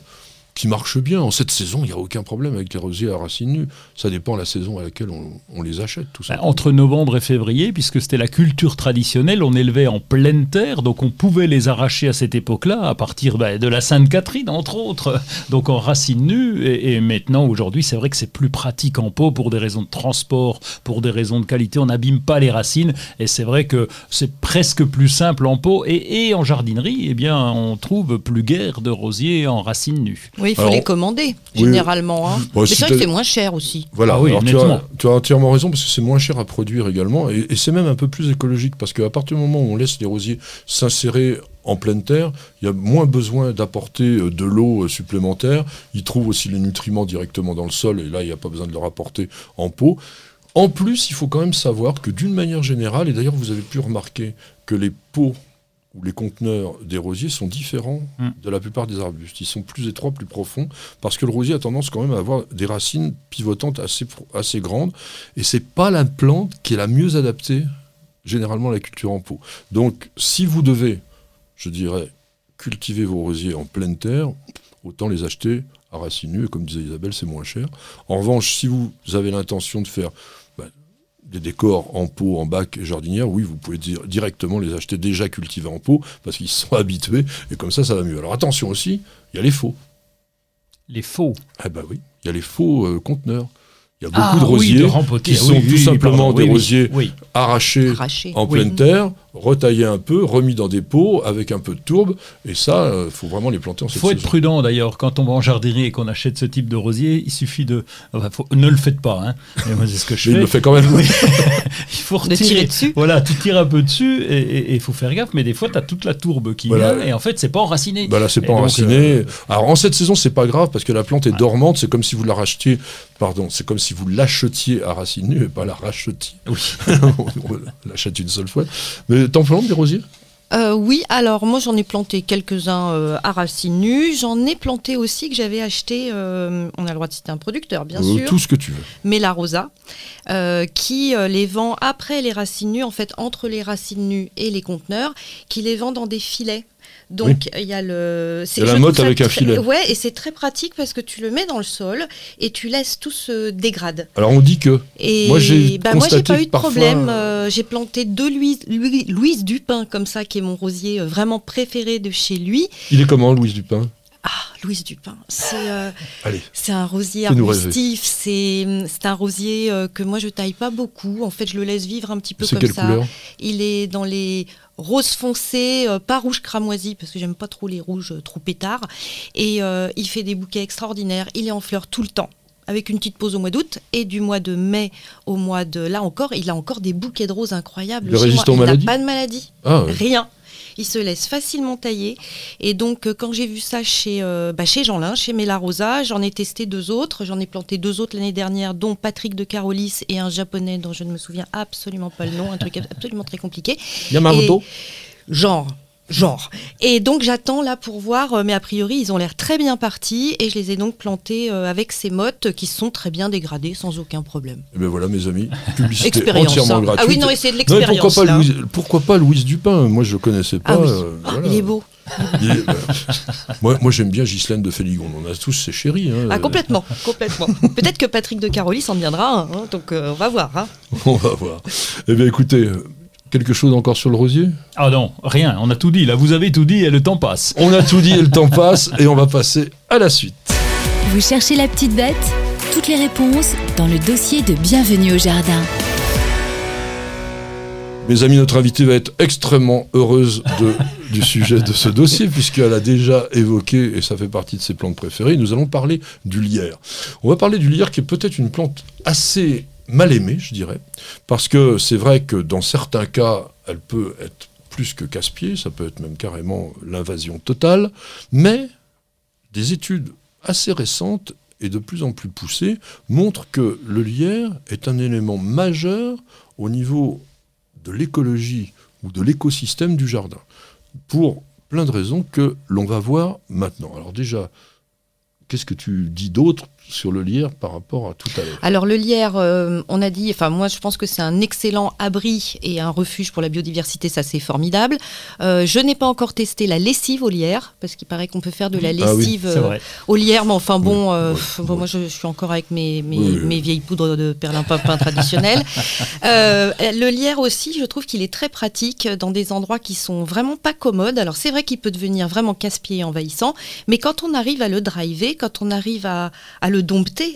qui marche bien. En cette saison, il n'y a aucun problème avec les rosiers à racines nues. Ça dépend de la saison à laquelle on, on les achète, tout ça. Ben, Entre novembre et février, puisque c'était la culture traditionnelle, on élevait en pleine terre, donc on pouvait les arracher à cette époque-là, à partir ben, de la Sainte-Catherine, entre autres, donc en racines nues. Et, et maintenant, aujourd'hui, c'est vrai que c'est plus pratique en pot pour des raisons de transport, pour des raisons de qualité. On n'abîme pas les racines, et c'est vrai que c'est presque plus simple en pot. Et, et en jardinerie, eh bien, on trouve plus guère de rosiers en racines nues. Oui, il faut Alors, les commander, oui. généralement. hein. Mais si c'est vrai que c'est moins cher aussi. Voilà, Ah oui, alors tu, as, nettement. tu as entièrement raison parce que c'est moins cher à produire également et, et c'est même un peu plus écologique parce qu'à partir du moment où on laisse les rosiers s'insérer en pleine terre, il y a moins besoin d'apporter euh, de l'eau euh, supplémentaire. Ils trouvent aussi les nutriments directement dans le sol et là il n'y a pas besoin de leur apporter en pot. En plus, il faut quand même savoir que d'une manière générale, et d'ailleurs vous avez pu remarquer que les pots les conteneurs des rosiers sont différents Mm. de la plupart des arbustes. Ils sont plus étroits, plus profonds, parce que le rosier a tendance quand même à avoir des racines pivotantes assez, grandes, et c'est pas la plante qui est la mieux adaptée généralement à la culture en pot. Donc, si vous devez, je dirais, cultiver vos rosiers en pleine terre, autant les acheter à racines nues, et comme disait Isabelle, c'est moins cher. En revanche, si vous avez l'intention de faire des décors en pot, en bac et jardinière, oui, vous pouvez dire- directement les acheter déjà cultivés en pot, parce qu'ils sont habitués, et comme ça, ça va mieux. Alors attention aussi, il y a les faux. Les faux. Ah bah oui, il y a les faux euh, conteneurs. Il y a beaucoup Ah de oui, rosiers de rempoter. qui Ah sont oui, tout oui, simplement pardon. des Oui, oui, rosiers Oui. arrachés Arraché. en Oui. pleine terre, retaillés un peu, remis dans des pots avec un peu de tourbe, et ça, il faut vraiment les planter en Il cette faut être prudent d'ailleurs, quand on va en jardinerie et qu'on achète ce type de rosier, il suffit de... enfin, faut- Ne le faites pas, hein. Mais moi c'est ce que je Mais il fais. le fait quand même. Oui. il faut De retirer tirer dessus. Voilà, tu tires un peu dessus et il faut faire gaffe, mais des fois tu as toute la tourbe qui Voilà. vient et en fait c'est pas enraciné. Bah là, c'est Et pas donc, enraciné. euh, Alors en cette saison, c'est pas grave parce que la plante est dormante. C'est comme si vous la rachetiez, pardon, c'est comme si vous l'achetiez à racines nues et pas la rachetiez. Oui. On l'achète une seule fois. Mais t'en plantes des rosiers? Euh, oui, alors moi j'en ai planté quelques-uns euh, à racines nues. J'en ai planté aussi que j'avais acheté, euh, on a le droit de citer un producteur bien sûr, Tout ce que tu veux. Mela Rosa, euh, qui les vend après les racines nues, en fait entre les racines nues et les conteneurs, qui les vend dans des filets. Donc il y a le. c'est- Il y a la motte avec un filet. Ouais, et c'est très pratique parce que tu le mets dans le sol et tu laisses tout se dégrade. Alors on dit que Et Moi, j'ai bah, pas eu de parfois, problème. euh, j'ai planté deux Louise, Louis- Louise Dupin comme ça, qui est mon rosier euh, vraiment préféré de chez lui. il est comment Louise Dupin? Ah, Louise Dupin, c'est euh, Allez, c'est un rosier arbustif. C'est un rosier euh, que moi je taille pas beaucoup. En fait, je le laisse vivre un petit peu comme quelle ça. couleur? Il est dans les roses foncés, euh, pas rouge cramoisi parce que j'aime pas trop les rouges euh, trop pétards. Et euh, il fait des bouquets extraordinaires. Il est en fleurs tout le temps. Avec une petite pause au mois d'août et du mois de mai au mois de là encore, il a encore des bouquets de roses incroyables. Chez moi. Il n'a pas de maladie, Ah, ouais. rien. Il se laisse facilement tailler. Et donc, euh, quand j'ai vu ça chez, euh, bah, chez Jeanlin, chez Mela Rosa, j'en ai testé deux autres. J'en ai planté deux autres l'année dernière, dont Patrick de Carolis et un japonais dont je ne me souviens absolument pas le nom, un truc absolument très compliqué. Yamamoto Genre. Genre. Et donc j'attends là pour voir, euh, mais a priori ils ont l'air très bien partis et je les ai donc plantés euh, avec ces mottes qui sont très bien dégradées sans aucun problème. Eh ben voilà mes amis, publicité Expérience. entièrement hein. gratuite. Ah oui, non, et c'est de l'expérience. pourquoi pas, là. Louise, pourquoi pas Louise Dupin? Moi je connaissais pas. Ah oui. euh, Ah. Il est beau. Moi, moi j'aime bien Ghislaine de Féligon. On a tous ses chéris. hein. Ah, complètement, complètement. Peut-être que Patrick de Carolis en deviendra un, hein, donc euh, on va voir. hein. On va voir. Eh bien écoutez, quelque chose encore sur le rosier? Ah non, rien, on a tout dit. Là, vous avez tout dit et le temps passe. On a tout dit et le temps passe et on va passer à la suite. Vous cherchez la petite bête? Toutes les réponses dans le dossier de Bienvenue au Jardin. Mes amis, notre invitée va être extrêmement heureuse de, du sujet de ce dossier, puisqu'elle a déjà évoqué, et ça fait partie de ses plantes préférées, nous allons parler du lierre. On va parler du lierre qui est peut-être une plante assez mal aimée, je dirais, parce que c'est vrai que dans certains cas, elle peut être plus que casse-pied, ça peut être même carrément l'invasion totale, mais des études assez récentes et de plus en plus poussées montrent que le lierre est un élément majeur au niveau de l'écologie ou de l'écosystème du jardin, pour plein de raisons que l'on va voir maintenant. Alors déjà, qu'est-ce que tu dis d'autre sur le lierre par rapport à tout à l'heure Alors le lierre, euh, on a dit, enfin moi je pense que c'est un excellent abri et un refuge pour la biodiversité, ça c'est formidable. Euh, je n'ai pas encore testé la lessive au lierre, parce qu'il paraît qu'on peut faire de la Ah oui, lessive euh, au lierre, mais enfin bon, euh, pff, moi je, je suis encore avec mes, mes, Oui, oui. mes vieilles poudres de perlimpinpin traditionnelles. Euh, le lierre aussi, je trouve qu'il est très pratique dans des endroits qui sont vraiment pas commodes. Alors c'est vrai qu'il peut devenir vraiment casse-pied et envahissant, mais quand on arrive à le driver, quand on arrive à, à le dompter,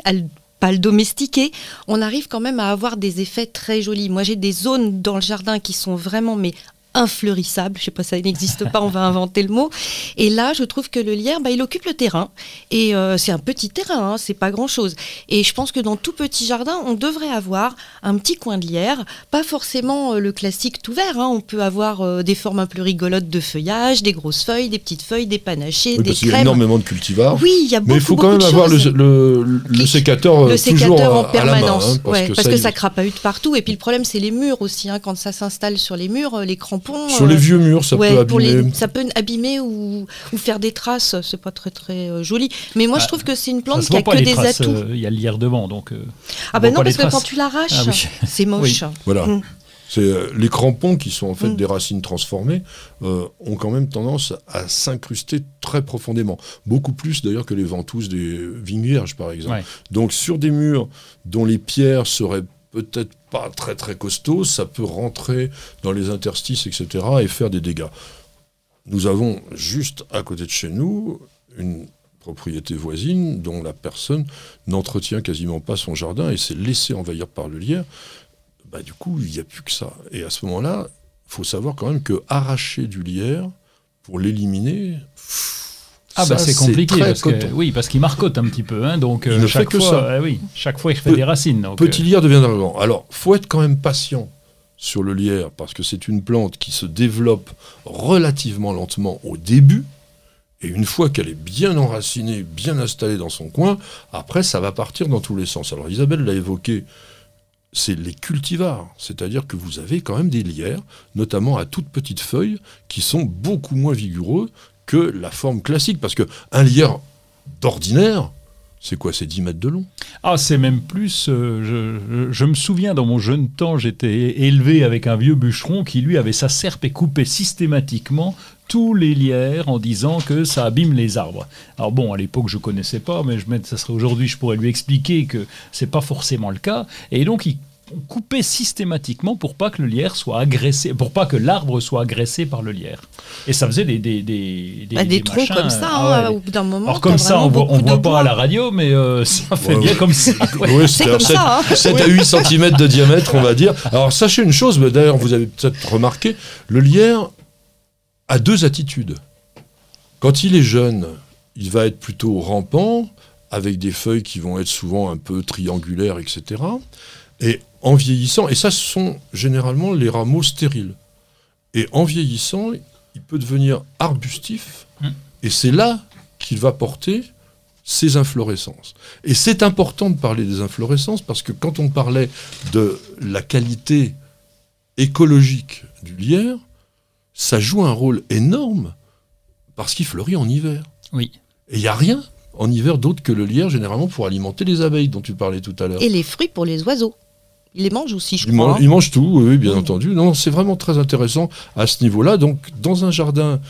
pas le domestiquer, on arrive quand même à avoir des effets très jolis. Moi, j'ai des zones dans le jardin qui sont vraiment mais infleurissables. Je sais pas, ça n'existe pas, on va inventer le mot. Et là, je trouve que le lierre, bah, il occupe le terrain. Et euh, c'est un petit terrain, hein, c'est pas grand-chose. Et je pense que dans tout petit jardin, on devrait avoir un petit coin de lierre, pas forcément euh, le classique tout vert. hein. On peut avoir euh, des formes un peu rigolotes de feuillage, des grosses feuilles, des petites feuilles, des panachés, Oui, des parce qu'il y a crèmes. énormément de cultivars. Oui, il y a beaucoup, mais il faut quand même avoir le, le- le sécateur, le toujours sécateur en à- à la main, permanence, hein, ouais, parce que il- ça crapahute partout. Et puis le problème, c'est les murs aussi. hein, quand ça s'installe sur les murs, les crampons. Sur euh, les vieux murs, ça ouais, peut abîmer. les- ça peut abîmer ou, ou faire des traces. C'est pas très très euh, joli. Mais moi, Ah, je trouve que c'est une plante qui a que des traces, atouts. euh, Il y a le lierre devant, donc. euh, ah ben non, parce que quand tu l'arraches, Ah oui. c'est moche. Voilà. Mm. C'est euh, les crampons qui sont en fait Mm. des racines transformées euh, ont quand même tendance à s'incruster très profondément, beaucoup plus d'ailleurs que les ventouses des vignes vierges par exemple. Ouais. Donc sur des murs dont les pierres seraient peut-être pas très très costauds, ça peut rentrer dans les interstices etc. et faire des dégâts. Nous avons juste à côté de chez nous une propriété voisine dont la personne n'entretient quasiment pas son jardin et s'est laissé envahir par le lierre bah, du coup, il n'y a plus que ça. Et à ce moment-là, faut savoir quand même que arracher du lierre pour l'éliminer. Ah ça, bah c'est compliqué parce que oui parce qu'il marcote un petit peu hein, donc Il euh, ne fait chaque que fois ça. eh oui chaque fois il fait Pe- des racines donc, Petit euh, lierre deviendra grand. Alors, faut être quand même patient sur le lierre parce que c'est une plante qui se développe relativement lentement au début. Et une fois qu'elle est bien enracinée, bien installée dans son coin, après, ça va partir dans tous les sens. Alors, Isabelle l'a évoqué c'est les cultivars. C'est-à-dire que vous avez quand même des lierres, notamment à toutes petites feuilles, qui sont beaucoup moins vigoureux que la forme classique. Parce qu'un lierre d'ordinaire, c'est quoi C'est 10 mètres de long? Ah, c'est même plus. euh, je, me souviens, dans mon jeune temps, j'étais élevé avec un vieux bûcheron qui, lui, avait sa serpe et coupait systématiquement tous les lierres en disant que ça abîme les arbres. Alors bon, à l'époque, je connaissais pas, mais je, ça serait aujourd'hui, je pourrais lui expliquer que c'est pas forcément le cas. Et donc, il coupait systématiquement pour pas que le lierre soit agressé, pour pas que l'arbre soit agressé par le lierre. Et ça faisait des des des Bah, des troncs machins, comme ça, ah hein, ouais. au bout d'un moment. Alors comme ça, on voit, on voit pas à la radio, mais euh, ça fait Ouais, bien ouais. comme ça. ouais. Oui, C'est comme ça, hein. 7, à 8 cm de diamètre, on va dire. Alors, sachez une chose, mais d'ailleurs, vous avez peut-être remarqué, le lierre a deux attitudes. Quand il est jeune, il va être plutôt rampant, avec des feuilles qui vont être souvent un peu triangulaires, etc. Et en vieillissant, et ça, ce sont généralement les rameaux stériles. Et en vieillissant, il peut devenir arbustif, Mm. et c'est là qu'il va porter ses inflorescences. Et c'est important de parler des inflorescences parce que quand on parlait de la qualité écologique du lierre, ça joue un rôle énorme parce qu'il fleurit en hiver. Oui. Et il n'y a rien en hiver d'autre que le lierre, généralement pour alimenter les abeilles dont tu parlais tout à l'heure. Et les fruits pour les oiseaux. Ils les mangent aussi, je Ils, crois. mangent, hein. ils mangent tout, oui, bien entendu. Non, c'est vraiment très intéressant à ce niveau-là. Donc, dans un jardin,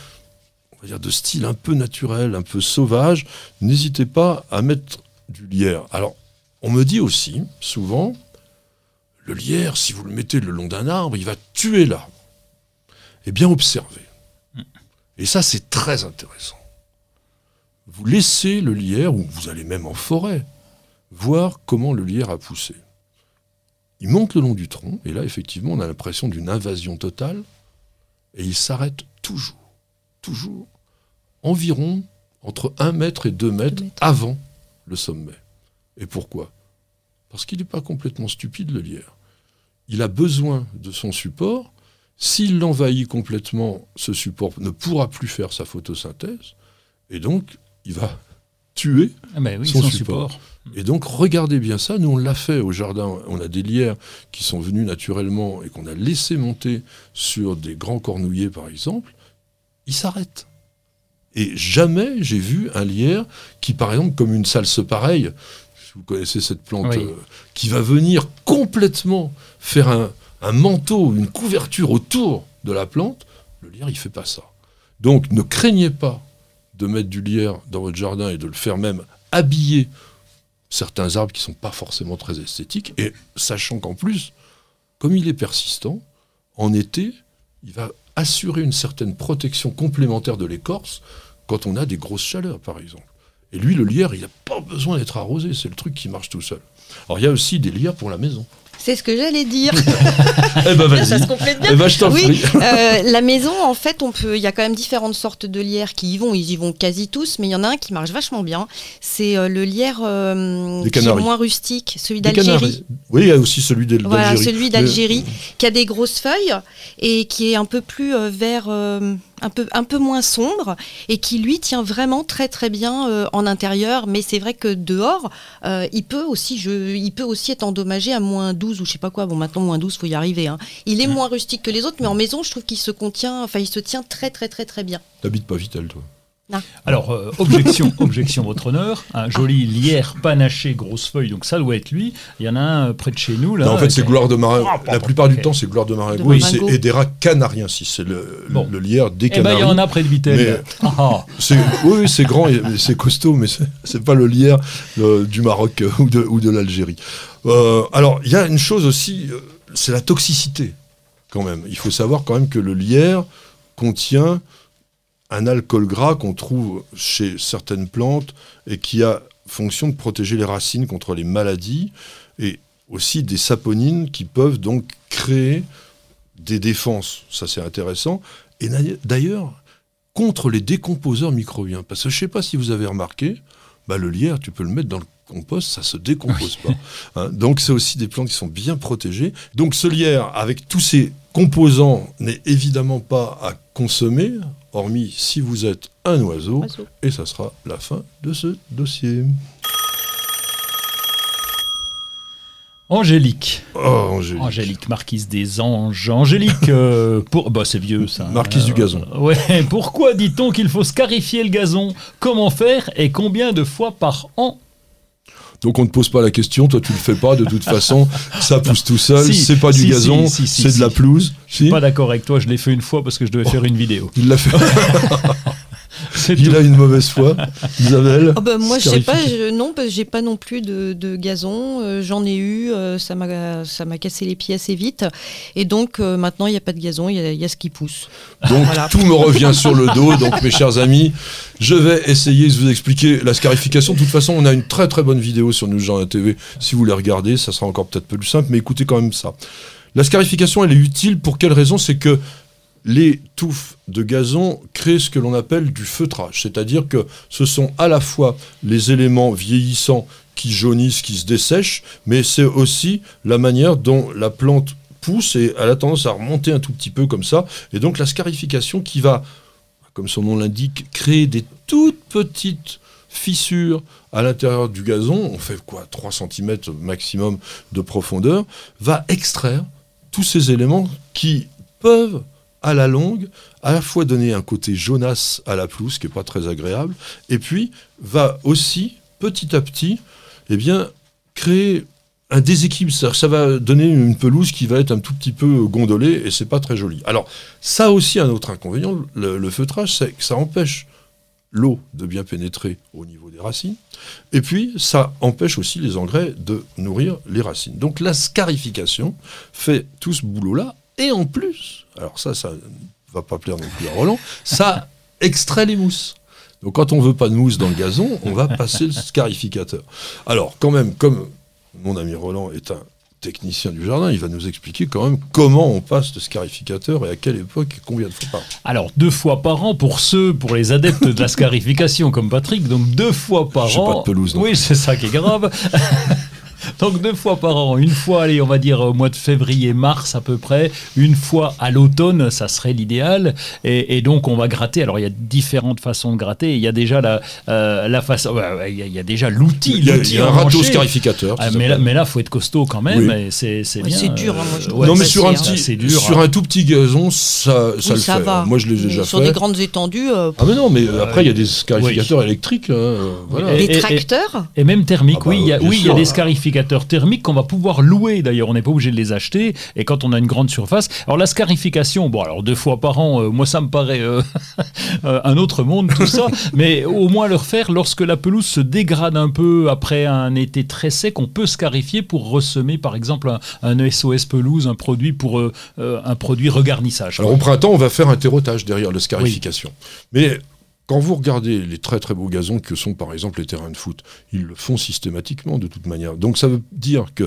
on va dire de style un peu naturel, un peu sauvage, n'hésitez pas à mettre du lierre. Alors, on me dit aussi, souvent, le lierre, si vous le mettez le long d'un arbre, il va tuer l'arbre. Eh bien, observez. Et ça, c'est très intéressant. Vous laissez le lierre, ou vous allez même en forêt, voir comment le lierre a poussé. Il monte le long du tronc, et là, effectivement, on a l'impression d'une invasion totale, et il s'arrête toujours, toujours, environ entre 1 mètre et 2 mètres, mètres. avant le sommet. Et pourquoi? Parce qu'il n'est pas complètement stupide, le lierre. Il a besoin de son support. S'il l'envahit complètement, ce support ne pourra plus faire sa photosynthèse, et donc il va tuer Ah ben oui, Son son, support. support. et donc, regardez bien ça. Nous, on l'a fait au jardin. On a des lierres qui sont venus naturellement et qu'on a laissé monter sur des grands cornouillers, par exemple. Ils s'arrêtent. Et jamais j'ai vu un lierre qui, par exemple, comme une salse pareille, si vous connaissez cette plante, Oui. euh, qui va venir complètement faire un, un manteau, une couverture autour de la plante, le lierre, il fait pas ça. Donc, ne craignez pas de mettre du lierre dans votre jardin et de le faire même habiller certains arbres qui sont pas forcément très esthétiques, et sachant qu'en plus, comme il est persistant, en été, il va assurer une certaine protection complémentaire de l'écorce quand on a des grosses chaleurs, par exemple. Et lui, le lierre, il n'a pas besoin d'être arrosé, c'est le truc qui marche tout seul. Alors, il y a aussi des lierres pour la maison. C'est ce que j'allais dire. Eh ben, ça se complète bien. Eh ben, je t'en Oui, prie. euh, la maison, en fait, on peut. Il y a quand même différentes sortes de lierres qui y vont. Ils y vont quasi tous, mais il y en a un qui marche vachement bien. C'est euh, le lierre euh, qui est moins rustique, celui d'Algérie. Oui, il y a aussi celui d'Al- Voilà, d'Algérie. celui d'Algérie, qui a des grosses feuilles et qui est un peu plus euh, vert, euh, un, peu, un peu moins sombre, et qui lui tient vraiment très très bien euh, en intérieur. Mais c'est vrai que dehors, euh, il, peut aussi, je, il peut aussi être endommagé à moins 12 ou je sais pas quoi. Bon, maintenant, moins 12, faut y arriver. hein. Il est moins rustique que les autres, mais en maison, je trouve qu'il se contient, enfin, il se tient très très très très bien. T'habites pas Vitel, toi? Alors, euh, objection, objection, votre honneur. Un joli lierre panaché, grosse feuille, donc ça doit être lui. Il y en a un euh, près de chez nous. Là, Non, en fait, c'est gloire de marin. Ah, La plupart du temps, c'est gloire de maringot. De et c'est. Edera canariensis. C'est le, Bon. le lierre des Eh ben, Canaries. il y en a près de Vitel. Mais- Ah, ah. C'est, oui, oui, c'est grand c'est costaud, mais c'est, pas le lierre euh, du Maroc ou de, ou de l'Algérie. Euh, alors, il y a une chose aussi, c'est la toxicité, quand même. Il faut savoir quand même que le lierre contient un alcool gras qu'on trouve chez certaines plantes et qui a fonction de protéger les racines contre les maladies et aussi des saponines qui peuvent donc créer des défenses. Ça, c'est intéressant. Et d'ailleurs- contre les décomposeurs microbiens. Parce que je ne sais pas si vous avez remarqué, bah, le lierre, tu peux le mettre dans le compost, ça se décompose pas. Hein, donc c'est aussi des plantes qui sont bien protégées. Donc ce lierre, avec tous ses composants, n'est évidemment pas à consommer, hormis si vous êtes un oiseau. Oiseau. Et ça sera la fin de ce dossier. Angélique. Oh, Angélique. Angélique, marquise des anges. Angélique, euh, pour... bah, c'est vieux ça. Marquise du gazon. Euh, ouais, pourquoi dit-on qu'il faut scarifier le gazon? Comment faire et combien de fois par an Donc on ne pose pas la question, toi tu le fais pas. De toute façon, ça pousse tout seul, Si, c'est pas du gazon, si, c'est de la pelouse. Si. Pas d'accord avec toi, je l'ai fait une fois parce que je devais faire une vidéo. Il l'a fait. C'est Il tout. a une mauvaise foi. Isabelle Oh bah, moi, je sais pas, je- non, parce que j'ai pas non plus de, de gazon. euh, J'en ai eu, euh, ça m'a, ça m'a cassé les pieds assez vite. Et donc, euh, maintenant, il n'y a pas de gazon, il y, a- il y a ce qui pousse. Donc Voilà. tout me revient sur le dos. Donc mes chers amis, je vais essayer de vous expliquer la scarification. De toute façon, on a une très très bonne vidéo sur Journal TV. Si vous les regardez, ça sera encore peut-être plus simple, mais écoutez quand même ça. La scarification, elle est utile pour quelle raison? C'est que les touffes de gazon créent ce que l'on appelle du feutrage, c'est-à-dire que ce sont à la fois les éléments vieillissants qui jaunissent, qui se dessèchent, mais c'est aussi la manière dont la plante pousse et elle a tendance à remonter un tout petit peu comme ça. Et donc la scarification qui va, comme son nom l'indique, créer des toutes petites fissures à l'intérieur du gazon, on fait quoi 3 cm maximum de profondeur, va extraire tous ces éléments qui peuvent, à la longue, à la fois donner un côté jaunasse à la pelouse, qui n'est pas très agréable, et puis va aussi, petit à petit, eh bien, créer un déséquilibre. Ça va donner une pelouse qui va être un tout petit peu gondolée, et c'est pas très joli. Alors, ça aussi un autre inconvénient, le, le feutrage, c'est que ça empêche l'eau de bien pénétrer au niveau des racines, et puis ça empêche aussi les engrais de nourrir les racines. Donc la scarification fait tout ce boulot-là, et en plus, alors ça, ça ne va pas plaire non plus à Roland, ça extrait les mousses. Donc quand on veut pas de mousse dans le gazon, on va passer le scarificateur. Alors quand même, comme mon ami Roland est un technicien du jardin, il va nous expliquer quand même comment on passe le scarificateur et à quelle époque et combien de fois par an. Alors, deux fois par an pour ceux, pour les adeptes de la scarification comme Patrick, donc deux fois par an. pas de pelouse, non Oui, c'est ça qui est grave. donc deux fois par an, une fois, allez, on va dire au mois de février-mars à peu près, une fois à l'automne, ça serait l'idéal. Et, et donc on va gratter. Alors il y a différentes façons de gratter. Il y a déjà la, euh, la façon, il y a- il y a déjà l'outil. Il y a, il y a un râteau scarificateur. Ah, mais, là, mais là, faut être costaud quand même. Oui. C'est Ouais, dur, hein, moi, je trouve. ouais, non, mais ça, sur un, petit, dur, sur hein. un tout petit gazon, ça, ça Oui, le ça fait. va. Moi, je l'ai déjà Sur fait. des grandes étendues, euh, Ah mais non, mais après il y a des scarificateurs électriques. hein, euh, voilà. Des tracteurs. Et même thermique, Ah bah, oui, il y a, bien oui, il y a sûr. des scarificateurs thermiques qu'on va pouvoir louer d'ailleurs, on n'est pas obligé de les acheter, et quand on a une grande surface. Alors la scarification, bon alors deux fois par an, euh, moi ça me paraît euh, euh, un autre monde tout ça, mais au moins le refaire lorsque la pelouse se dégrade un peu après un été très sec, on peut scarifier pour ressemer par exemple un, un SOS pelouse, un produit pour euh, un produit regarnissage. Alors au printemps, on va faire un terreautage derrière la scarification. Mais quand vous regardez les très très beaux gazons que sont par exemple les terrains de foot, ils le font systématiquement de toute manière. Donc ça veut dire que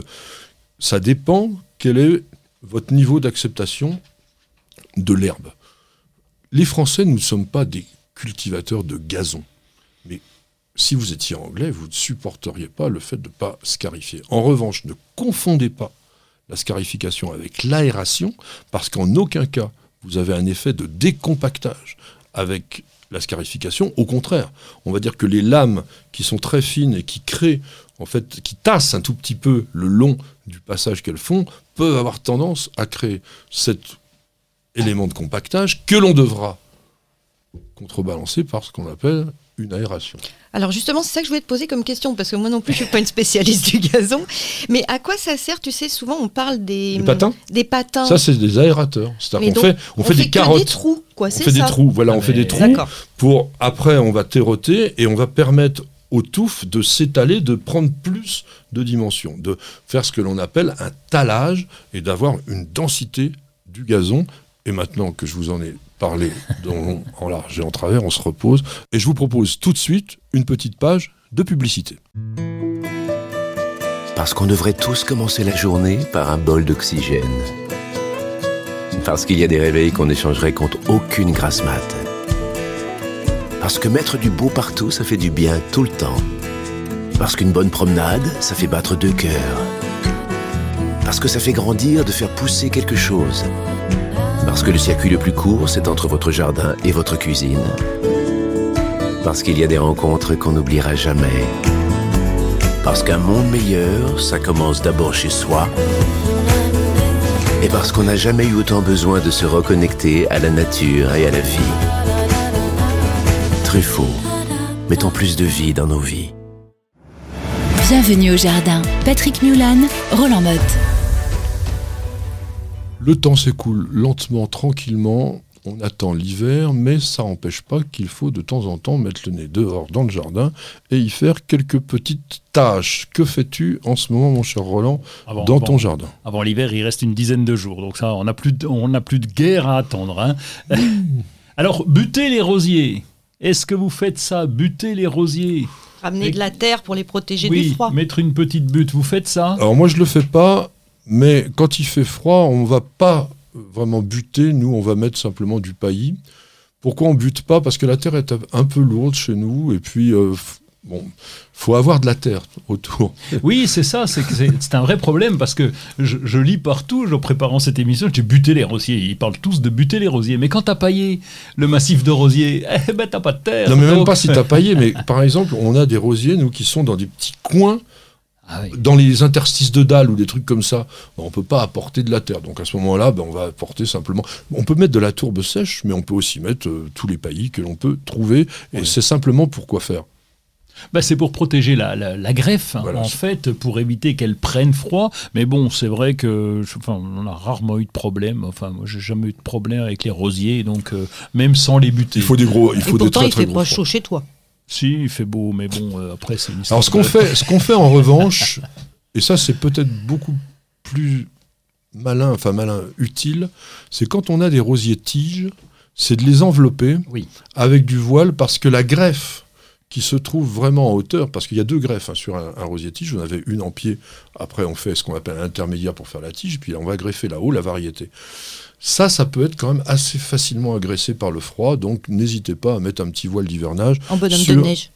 ça dépend quel est votre niveau d'acceptation de l'herbe. Les Français, nous ne sommes pas des cultivateurs de gazon. Mais si vous étiez anglais, vous ne supporteriez pas le fait de ne pas scarifier. En revanche, ne confondez pas la scarification avec l'aération, parce qu'en aucun cas, vous avez un effet de décompactage avec la scarification. Au contraire, on va dire que les lames qui sont très fines et qui créent, en fait, qui tassent un tout petit peu le long du passage qu'elles font, peuvent avoir tendance à créer cet élément de compactage que l'on devra contrebalancer par ce qu'on appelle une aération. Alors justement, c'est ça que je voulais te poser comme question, parce que moi non plus, je suis pas une spécialiste du gazon. Mais à quoi ça sert? Tu sais, souvent on parle des, Les patins? des patins. Ça, c'est des aérateurs. C'est-à-dire qu'on fait, on fait des carottes. des trous, quoi. On fait ça. des trous, voilà, on Ah, fait des trous D'accord. pour après on va terroter et on va permettre aux touffes de s'étaler, de prendre plus de dimensions, de faire ce que l'on appelle un talage et d'avoir une densité du gazon. Et maintenant que je vous en ai parlé dans- en large et en travers, on se repose et je vous propose tout de suite une petite page de publicité. Parce qu'on devrait tous commencer la journée par un bol d'oxygène. Parce qu'il y a des réveils qu'on échangerait contre aucune grasse mat. Parce que mettre du beau partout, ça fait du bien tout le temps. Parce qu'une bonne promenade, ça fait battre deux cœurs. Parce que ça fait grandir de faire pousser quelque chose. Parce que le circuit le plus court, c'est entre votre jardin et votre cuisine. Parce qu'il y a des rencontres qu'on n'oubliera jamais. Parce qu'un monde meilleur, ça commence d'abord chez soi. Et parce qu'on n'a jamais eu autant besoin de se reconnecter à la nature et à la vie. Truffaut, mettons plus de vie dans nos vies. Bienvenue au jardin. Patrick Mulan, Roland Motte. Le temps s'écoule lentement, tranquillement. On attend l'hiver, mais ça n'empêche pas qu'il faut de temps en temps mettre le nez dehors dans le jardin et y faire quelques petites tâches. Que fais-tu en ce moment, mon cher Roland, Avant- dans avant- ton jardin? Avant l'hiver, il reste une dizaine de jours. Donc ça, on n'a plus, de- on n'a plus de guerre à attendre. hein. Alors, buter les rosiers. Est-ce que vous faites ça Buter les rosiers? Ramener Et- de la terre pour les protéger Oui, du froid. mettre une petite butte. Vous faites ça? Alors moi, je le fais pas, mais quand il fait froid, on va pas vraiment buter. Nous, on va mettre simplement du paillis. Pourquoi on bute pas? Parce que la terre est un peu lourde chez nous, et puis euh, bon, faut avoir de la terre autour. Oui, c'est ça. C'est un vrai problème parce que je, je lis partout, en préparant cette émission, j'ai buté les rosiers. Ils parlent tous de buter les rosiers. Mais quand t'as paillé le massif de rosiers, eh ben t'as pas de terre. Non, mais même pas si t'as paillé, mais par exemple, on a des rosiers, nous, qui sont dans des petits coins, Ah oui. dans les interstices de dalles ou des trucs comme ça. Ben, on peut pas apporter de la terre. Donc à ce moment-là, ben, on va apporter simplement. On peut mettre de la tourbe sèche, mais on peut aussi mettre euh, tous les paillis que l'on peut trouver. Et Oui. c'est simplement pour quoi faire. Bah, c'est pour protéger la, la- la greffe, hein, Voilà, en fait, pour éviter qu'elle prenne froid. Mais bon, c'est vrai que enfin, on a rarement eu de problème. Enfin, moi, j'ai jamais eu de problème avec les rosiers, donc euh, même sans les buter. Il faut des gros, il Et faut des pourtant, très il très fait gros. pas chaud chez toi. Si, il fait beau, mais bon, euh, après, c'est une histoire Alors ce qu'on fait, ce qu'on fait en revanche, et ça c'est peut-être beaucoup plus malin, enfin malin, utile, c'est quand on a des rosiers tiges, c'est de les envelopper Oui. avec du voile parce que la greffe qui se trouve vraiment en hauteur, parce qu'il y a deux greffes hein, sur un, un rosier tige, on avait une en pied, après on fait ce qu'on appelle un intermédiaire pour faire la tige, puis on va greffer là-haut la variété. Ça, ça peut être quand même assez facilement agressé par le froid, donc n'hésitez pas à mettre un petit voile d'hivernage. En bonhomme de Sur- neige.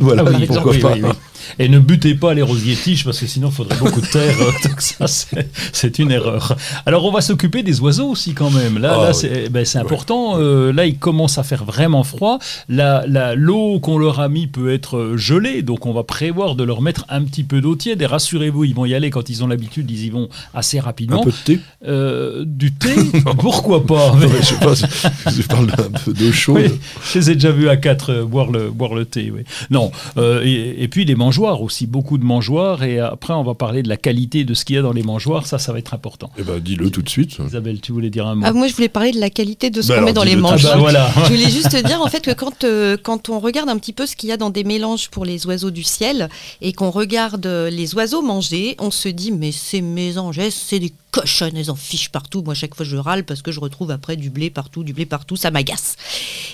Voilà, Ah oui, pourquoi oui, pas. oui, oui. Et ne butez pas les rosiers tiges parce que sinon il faudrait beaucoup de terre. euh, donc ça, c'est- une erreur. Alors on va s'occuper des oiseaux aussi quand même. Là, Ah, là c'est ben, c'est important. Euh, là, il commence à faire vraiment froid. La- L'eau qu'on leur a mis peut être euh, gelée, donc on va prévoir de leur mettre un petit peu d'eau tiède. Et rassurez-vous, ils vont y aller quand ils ont l'habitude, ils y vont assez Un rapidement. peu de thé Euh, du thé, pourquoi pas Non, mais je sais pas, je parle d'un peu d'eau chaude. Je les ai déjà vus à quatre euh, boire, le, boire le thé. Oui. Non, euh, et, et puis les mangeoires aussi, beaucoup de mangeoires. Et après, on va parler de la qualité de ce qu'il y a dans les mangeoires. Ça, ça va être important. Eh ben, dis-le tout de suite. Isabelle, tu voulais dire un mot Ah, moi, je voulais parler de la qualité de ce Bah qu'on met dans les tout Ah mangeoires. bah voilà. Je voulais juste dire en fait que quand, euh, quand on regarde un petit peu ce qu'il y a dans des mélanges pour les oiseaux du ciel et qu'on regarde euh, les oiseaux manger, on se dit mais ces mésanges, c'est des cochonnes, elles en fichent partout. Moi, chaque fois, je râle parce que je retrouve après du blé partout, du blé partout, ça m'agace.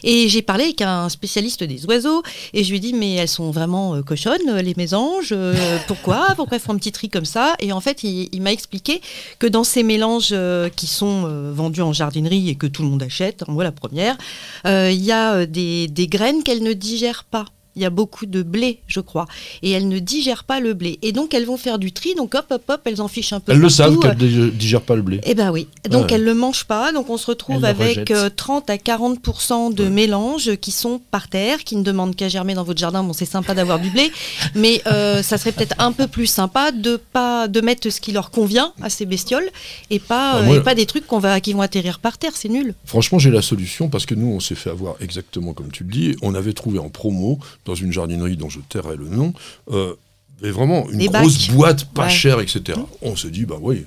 Et j'ai parlé avec un spécialiste des oiseaux et je lui ai dit mais elles sont vraiment euh, cochonnes, les mésanges. euh, pourquoi Pourquoi elles font un petit tri comme ça? Et en fait, il, il m'a expliqué que dans ces mélanges euh, qui sont vendus en jardinerie et que tout le monde achète, moi la première, euh, il y a des, des graines qu'elles ne digèrent pas. Il y a beaucoup de blé, je crois, et elles ne digèrent pas le blé. Et donc elles vont faire du tri, donc hop, hop, hop, elles en fichent un peu Elles le savent qu'elles ne digèrent pas le blé. Eh ben oui. Donc Ouais. elles le mangent pas. Donc on se retrouve Elles avec rejettent. euh, 30 à 40% de mélanges qui sont par terre, qui ne demandent qu'à germer dans votre jardin. Bon, c'est sympa d'avoir du blé, mais euh, ça serait peut-être un peu plus sympa de pas de mettre ce qui leur convient à ces bestioles et pas Ah, euh, moi- et pas des trucs qu'on va qui vont atterrir par terre. C'est nul. Franchement, j'ai la solution parce que nous, on s'est fait avoir exactement comme tu le dis. On avait trouvé en promo, dans une jardinerie dont je tairai le nom, euh, mais vraiment une Des grosse bacs. boîte pas Ouais. chère, etc. On se dit, bah oui,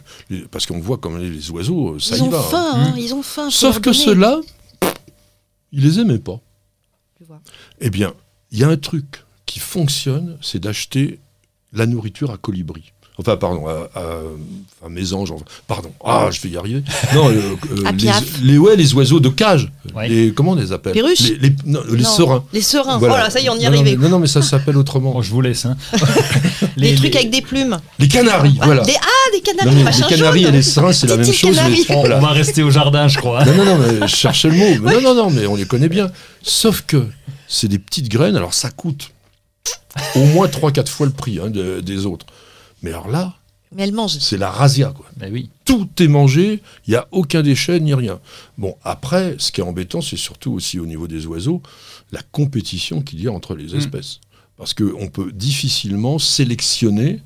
parce qu'on voit comme les, les oiseaux, ça ils y ont va. hein. faim, hein, ils ont faim. Sauf que ceux-là, ils les aimaient pas. Vois. Eh bien, il y a un truc qui fonctionne, c'est d'acheter la nourriture à colibri. Enfin, pardon, à, à, à mésange, enfin, pardon. Ah, je vais y arriver. Non, euh, euh, les, les, ouais, les oiseaux de cage. Ouais. Les, comment on les appelle Perruches Les, les- non, les Non, serins. Les serins. Voilà. Voilà, ça y est, on y est Non, non, arrivé. mais- Non, non, mais ça s'appelle autrement. Bon, je vous laisse. hein. Les, Les- trucs les- avec des plumes. Les canaris, voilà. Des, ah, des canaris, Non, mais machin les canaris jaune. et les serins, c'est la même chose. On voilà. va rester au jardin, je crois. Non, non, non, mais je cherchais le mot. Non, non, non, mais on les connaît bien. Sauf que c'est des petites graines, alors ça coûte au moins 3-4 fois le prix hein, de- des autres. Mais alors là, Mais c'est la razzia, quoi. Oui. Tout est mangé, il n'y a aucun déchet ni rien. Bon, après, ce qui est embêtant, c'est surtout aussi au niveau des oiseaux, la compétition qu'il y a entre les espèces. Parce qu'on peut difficilement sélectionner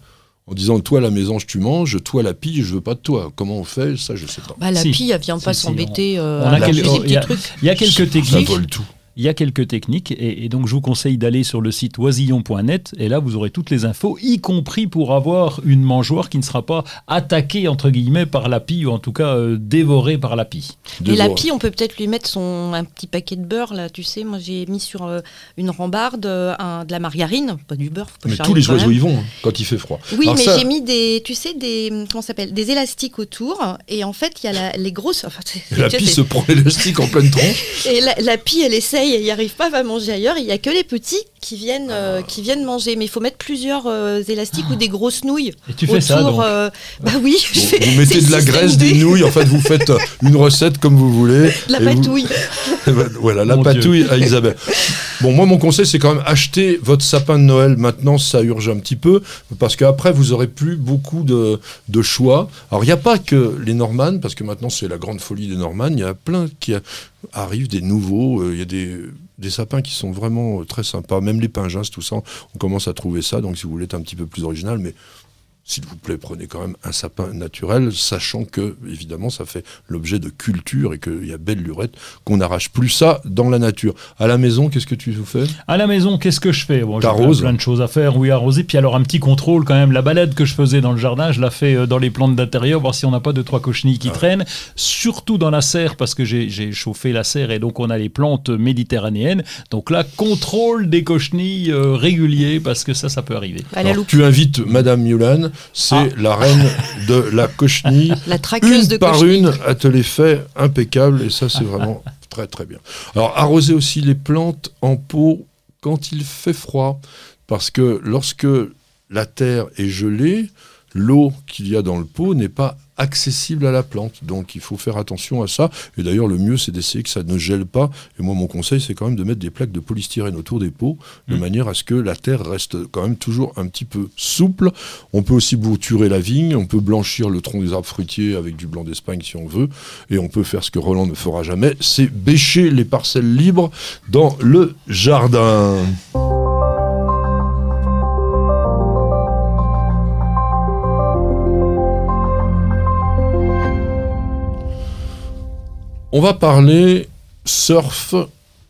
en disant toi la mésange tu manges, toi la pille je veux pas de toi. Comment on fait? Ça je sais pas. Bah, la Si. pille, elle vient pas Si, si, s'embêter. euh, on a il y a- petits trucs. Il y a quelques Ça techniques. vole tout. Il y a quelques techniques et, et donc je vous conseille d'aller sur le site oisillon.net et là vous aurez toutes les infos, y compris pour avoir une mangeoire qui ne sera pas attaquée entre guillemets par la pie ou en tout cas euh, dévorée par la pie. Et la pie, on peut peut-être lui mettre son un petit paquet de beurre là, tu sais. Moi, j'ai mis sur euh, une rambarde euh, un- de la margarine, pas du beurre. faut pas Mais tous les oiseaux y vont hein, quand il fait froid. Oui, Alors mais ça- j'ai mis des, tu sais, des comment s'appelle, des élastiques autour. Et en fait, il y a la- les grosses. Enfin, la pie se prend l'élastique en pleine tronche. Et la, la pie, elle essaye, elle n'y arrive pas, va manger ailleurs. Il n'y a que les petits qui viennent, euh, qui viennent manger. Mais il faut mettre plusieurs euh, élastiques ou des grosses nouilles. Et tu fais ça autour, donc euh, Bah oui, je Bon, fais- vous mettez de la graisse, des nouilles, en fait vous faites une recette comme vous voulez. La vous- patouille. voilà, la Mon patouille à Isabelle. Bon, moi, mon conseil, c'est quand même acheter votre sapin de Noël. Maintenant, ça urge un petit peu, parce qu'après, vous aurez plus beaucoup de, choix. Alors, il n'y a pas que les Normannes, parce que maintenant, c'est la grande folie des Normannes. Il y a plein qui a- arrivent, des nouveaux. euh, Il y a des, des sapins qui sont vraiment euh, très sympas. Même les pingins, tout ça, on commence à trouver ça. Donc, si vous voulez être un petit peu plus original, mais s'il vous plaît, prenez quand même un sapin naturel, sachant que, évidemment, ça fait l'objet de culture et qu'il y a belle lurette, qu'on n'arrache plus ça dans la nature. À la maison, qu'est-ce que tu fais? À la maison, qu'est-ce que je fais? Bon, J'ai plein, de choses à faire, oui, arroser. Puis alors un petit contrôle quand même. La balade que je faisais dans le jardin, je la fais euh, dans les plantes d'intérieur, voir si on n'a pas deux, trois cochenilles qui traînent. Surtout dans la serre, parce que j'ai chauffé la serre et donc on a les plantes méditerranéennes. Donc là, contrôle des cochenilles euh, régulier, parce que ça, ça peut arriver. Alors, tu invites Madame Mulan, c'est Ah. la reine de la cochenille. La traqueuse une de par cochenille. une, elle te les fait impeccable et ça c'est vraiment très très bien. Alors arroser aussi les plantes en pot quand il fait froid parce que lorsque la terre est gelée, l'eau qu'il y a dans le pot n'est pas accessible à la plante. Donc il faut faire attention à ça. Et d'ailleurs le mieux c'est d'essayer que ça ne gèle pas. Et moi mon conseil c'est quand même de mettre des plaques de polystyrène autour des pots de Mm. manière à ce que la terre reste quand même toujours un petit peu souple. On peut aussi bouturer la vigne, on peut blanchir le tronc des arbres fruitiers avec du blanc d'Espagne si on veut. Et on peut faire ce que Roland ne fera jamais, c'est bêcher les parcelles libres dans le jardin. On va parler surf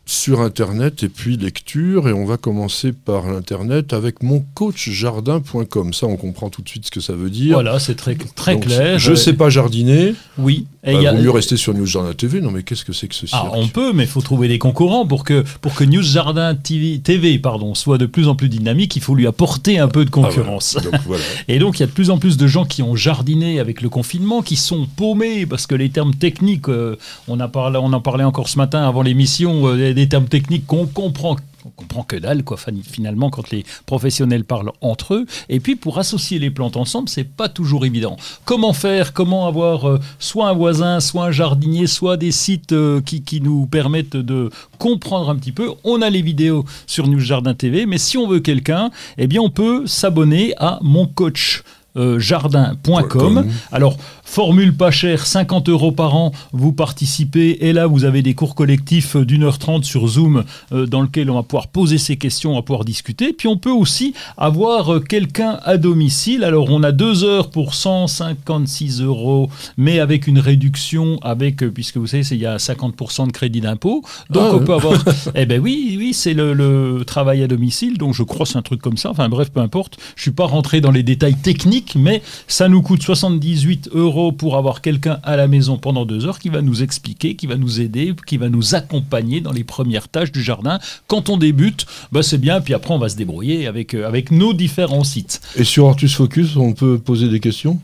sur Internet et puis lecture. Et on va commencer par l'Internet avec moncoachjardin.com. Ça, on comprend tout de suite ce que ça veut dire. Voilà, c'est très, très Donc, clair. Je Euh, sais pas jardiner. Oui. Bah, il a- vaut mieux rester sur News Jardin TV. Non, mais qu'est-ce que c'est que ce cirque Ah, on peut, mais il faut trouver des concurrents pour que, pour que News Jardin TV, TV pardon, soit de plus en plus dynamique. Il faut lui apporter un peu de Ah, voilà. concurrence. Donc, voilà. Et donc, il y a de plus en plus de gens qui ont jardiné avec le confinement, qui sont paumés, parce que les termes techniques, euh, on, a parlé, on en parlait encore ce matin avant l'émission, euh, des termes techniques qu'on comprend. On comprend que dalle, quoi, fin- finalement, quand les professionnels parlent entre eux. Et puis, pour associer les plantes ensemble, c'est pas toujours évident. Comment faire Comment avoir euh, soit un voisin, soit un jardinier, soit des sites euh, qui, qui nous permettent de comprendre un petit peu On a les vidéos sur News Jardin TV, mais si on veut quelqu'un, eh bien, on peut s'abonner à mon coach euh, jardin.com. Alors, formule pas chère, 50 euros par an, vous participez et là vous avez des cours collectifs d'une heure trente sur Zoom euh, dans lequel on va pouvoir poser ses questions, on va pouvoir discuter. Puis on peut aussi avoir euh, quelqu'un à domicile. Alors on a deux heures pour 156 euros, mais avec une réduction, avec euh, puisque vous savez, il y a 50% de crédit d'impôt. Donc Ah on peut avoir. eh ben oui, oui, c'est le, le travail à domicile. Donc je crois que c'est un truc comme ça. Enfin bref, peu importe. Je suis pas rentré dans les détails techniques, mais ça nous coûte 78 euros pour avoir quelqu'un à la maison pendant deux heures qui va nous expliquer, qui va nous aider, qui va nous accompagner dans les premières tâches du jardin. Quand on débute, bah c'est bien. Puis après, on va se débrouiller avec euh, avec nos différents sites. Et sur Hortus Focus, on peut poser des questions?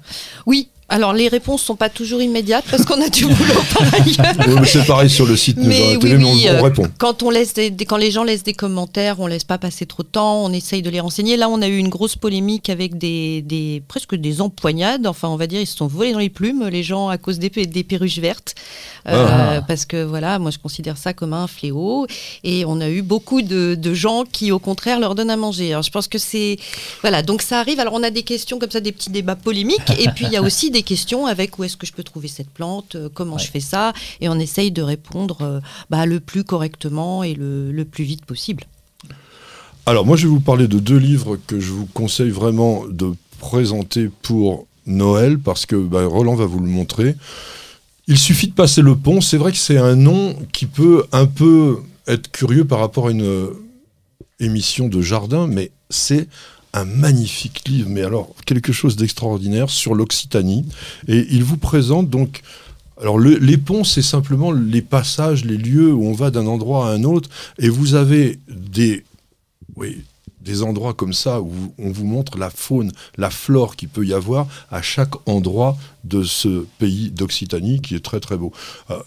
Oui. Alors les réponses sont pas toujours immédiates parce qu'on a du boulot par ailleurs. Oui, C'est pareil sur le site Mais oui, on, oui, on euh, répond. Quand, on laisse des- quand les gens laissent des commentaires, on laisse pas passer trop de temps, on essaye de les renseigner. Là, on a eu une grosse polémique avec des, des- presque des empoignades. Enfin, on va dire, ils se sont volés dans les plumes, les gens, à cause des, pe- des perruches vertes. Euh, Ah. Parce que voilà, moi, je considère ça comme un fléau. Et on a eu beaucoup de, de gens qui, au contraire, leur donnent à manger. Alors, je pense que c'est. Voilà, donc ça arrive. Alors, on a des questions comme ça, des petits débats polémiques. et puis, il y a aussi des questions avec où est-ce que je peux trouver cette plante, euh, comment je fais ça. Et on essaye de répondre euh, bah, le plus correctement et le, le plus vite possible. Alors moi je vais vous parler de deux livres que je vous conseille vraiment de présenter pour Noël parce que bah, Roland va vous le montrer. Il suffit de passer le pont. C'est vrai que c'est un nom qui peut un peu être curieux par rapport à une euh, émission de jardin, mais c'est un magnifique livre, mais alors quelque chose d'extraordinaire sur l'Occitanie. Et il vous présente donc alors les ponts, c'est simplement les passages, les lieux où on va d'un endroit à un autre, et vous avez des, oui, des endroits comme ça où on vous montre la faune, la flore qu'il peut y avoir à chaque endroit de ce pays d'Occitanie qui est très très beau. Euh,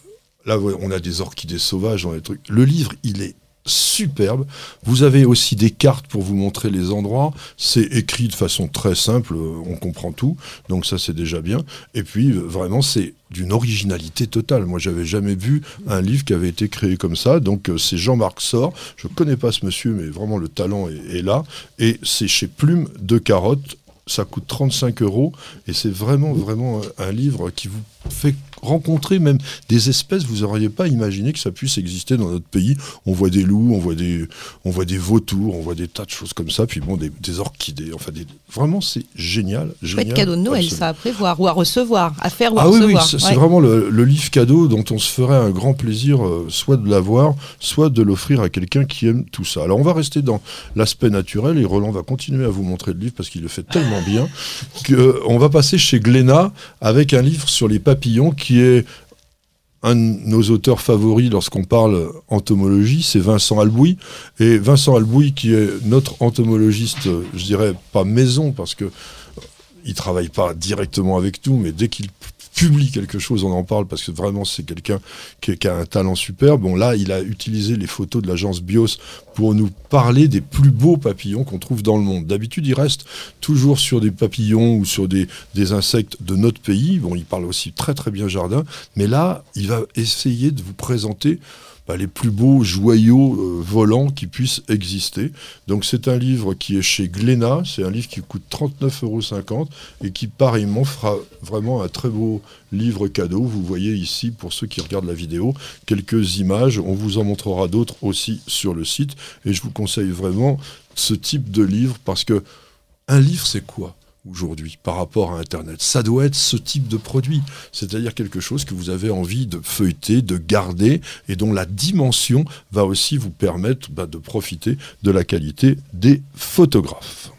là, on a des orchidées sauvages, on a des trucs. Le livre, il est superbe. Vous avez aussi des cartes pour vous montrer les endroits. C'est écrit de façon très simple, euh, on comprend tout. Donc ça, c'est déjà bien. Et puis, euh, vraiment, c'est d'une originalité totale. Moi, j'avais jamais vu un livre qui avait été créé comme ça. Donc, euh, c'est Jean-Marc Sort. Je connais pas ce monsieur, mais vraiment, le talent est, est là. Et c'est chez Plume de Carotte. Ça coûte 35 euros. Et c'est vraiment, vraiment un livre qui vous fait rencontrer même des espèces, vous n'auriez pas imaginé que ça puisse exister dans notre pays. On voit des loups, on voit des, on voit des vautours, on voit des tas de choses comme ça, puis bon, des, orchidées, enfin, des, vraiment, c'est génial. génial cadeau de Noël, ça, à prévoir, ou à recevoir, à faire ou à ah recevoir. oui, c'est vraiment le, livre cadeau dont on se ferait un grand plaisir, euh, soit de l'avoir, soit de l'offrir à quelqu'un qui aime tout ça. Alors, on va rester dans l'aspect naturel, et Roland va continuer à vous montrer le livre, parce qu'il le fait tellement bien, qu'on va passer chez Glénat avec un livre sur les papillons qui est un de nos auteurs favoris lorsqu'on parle entomologie, c'est Vincent Albouy. Et Vincent Albouy, qui est notre entomologiste, je dirais pas maison, parce que il travaille pas directement avec nous, mais dès qu'il publie quelque chose, on en parle parce que vraiment c'est quelqu'un qui, a un talent super. Bon là, il a utilisé les photos de l'agence Bios pour nous parler des plus beaux papillons qu'on trouve dans le monde. D'habitude, il reste toujours sur des papillons ou sur des, des insectes de notre pays. Bon, il parle aussi très très bien jardin, mais là, il va essayer de vous présenter les plus beaux joyaux euh, volants qui puissent exister. Donc c'est un livre qui est chez Glénat, c'est un livre qui coûte 39,50 euros et qui pareillement fera vraiment un très beau livre cadeau. Vous voyez ici, pour ceux qui regardent la vidéo, quelques images. On vous en montrera d'autres aussi sur le site. Et je vous conseille vraiment ce type de livre parce que un livre, c'est quoi? Aujourd'hui par rapport à Internet. Ça doit être ce type de produit, c'est-à-dire quelque chose que vous avez envie de feuilleter, de garder, et dont la dimension va aussi vous permettre bah, de profiter de la qualité des photographes.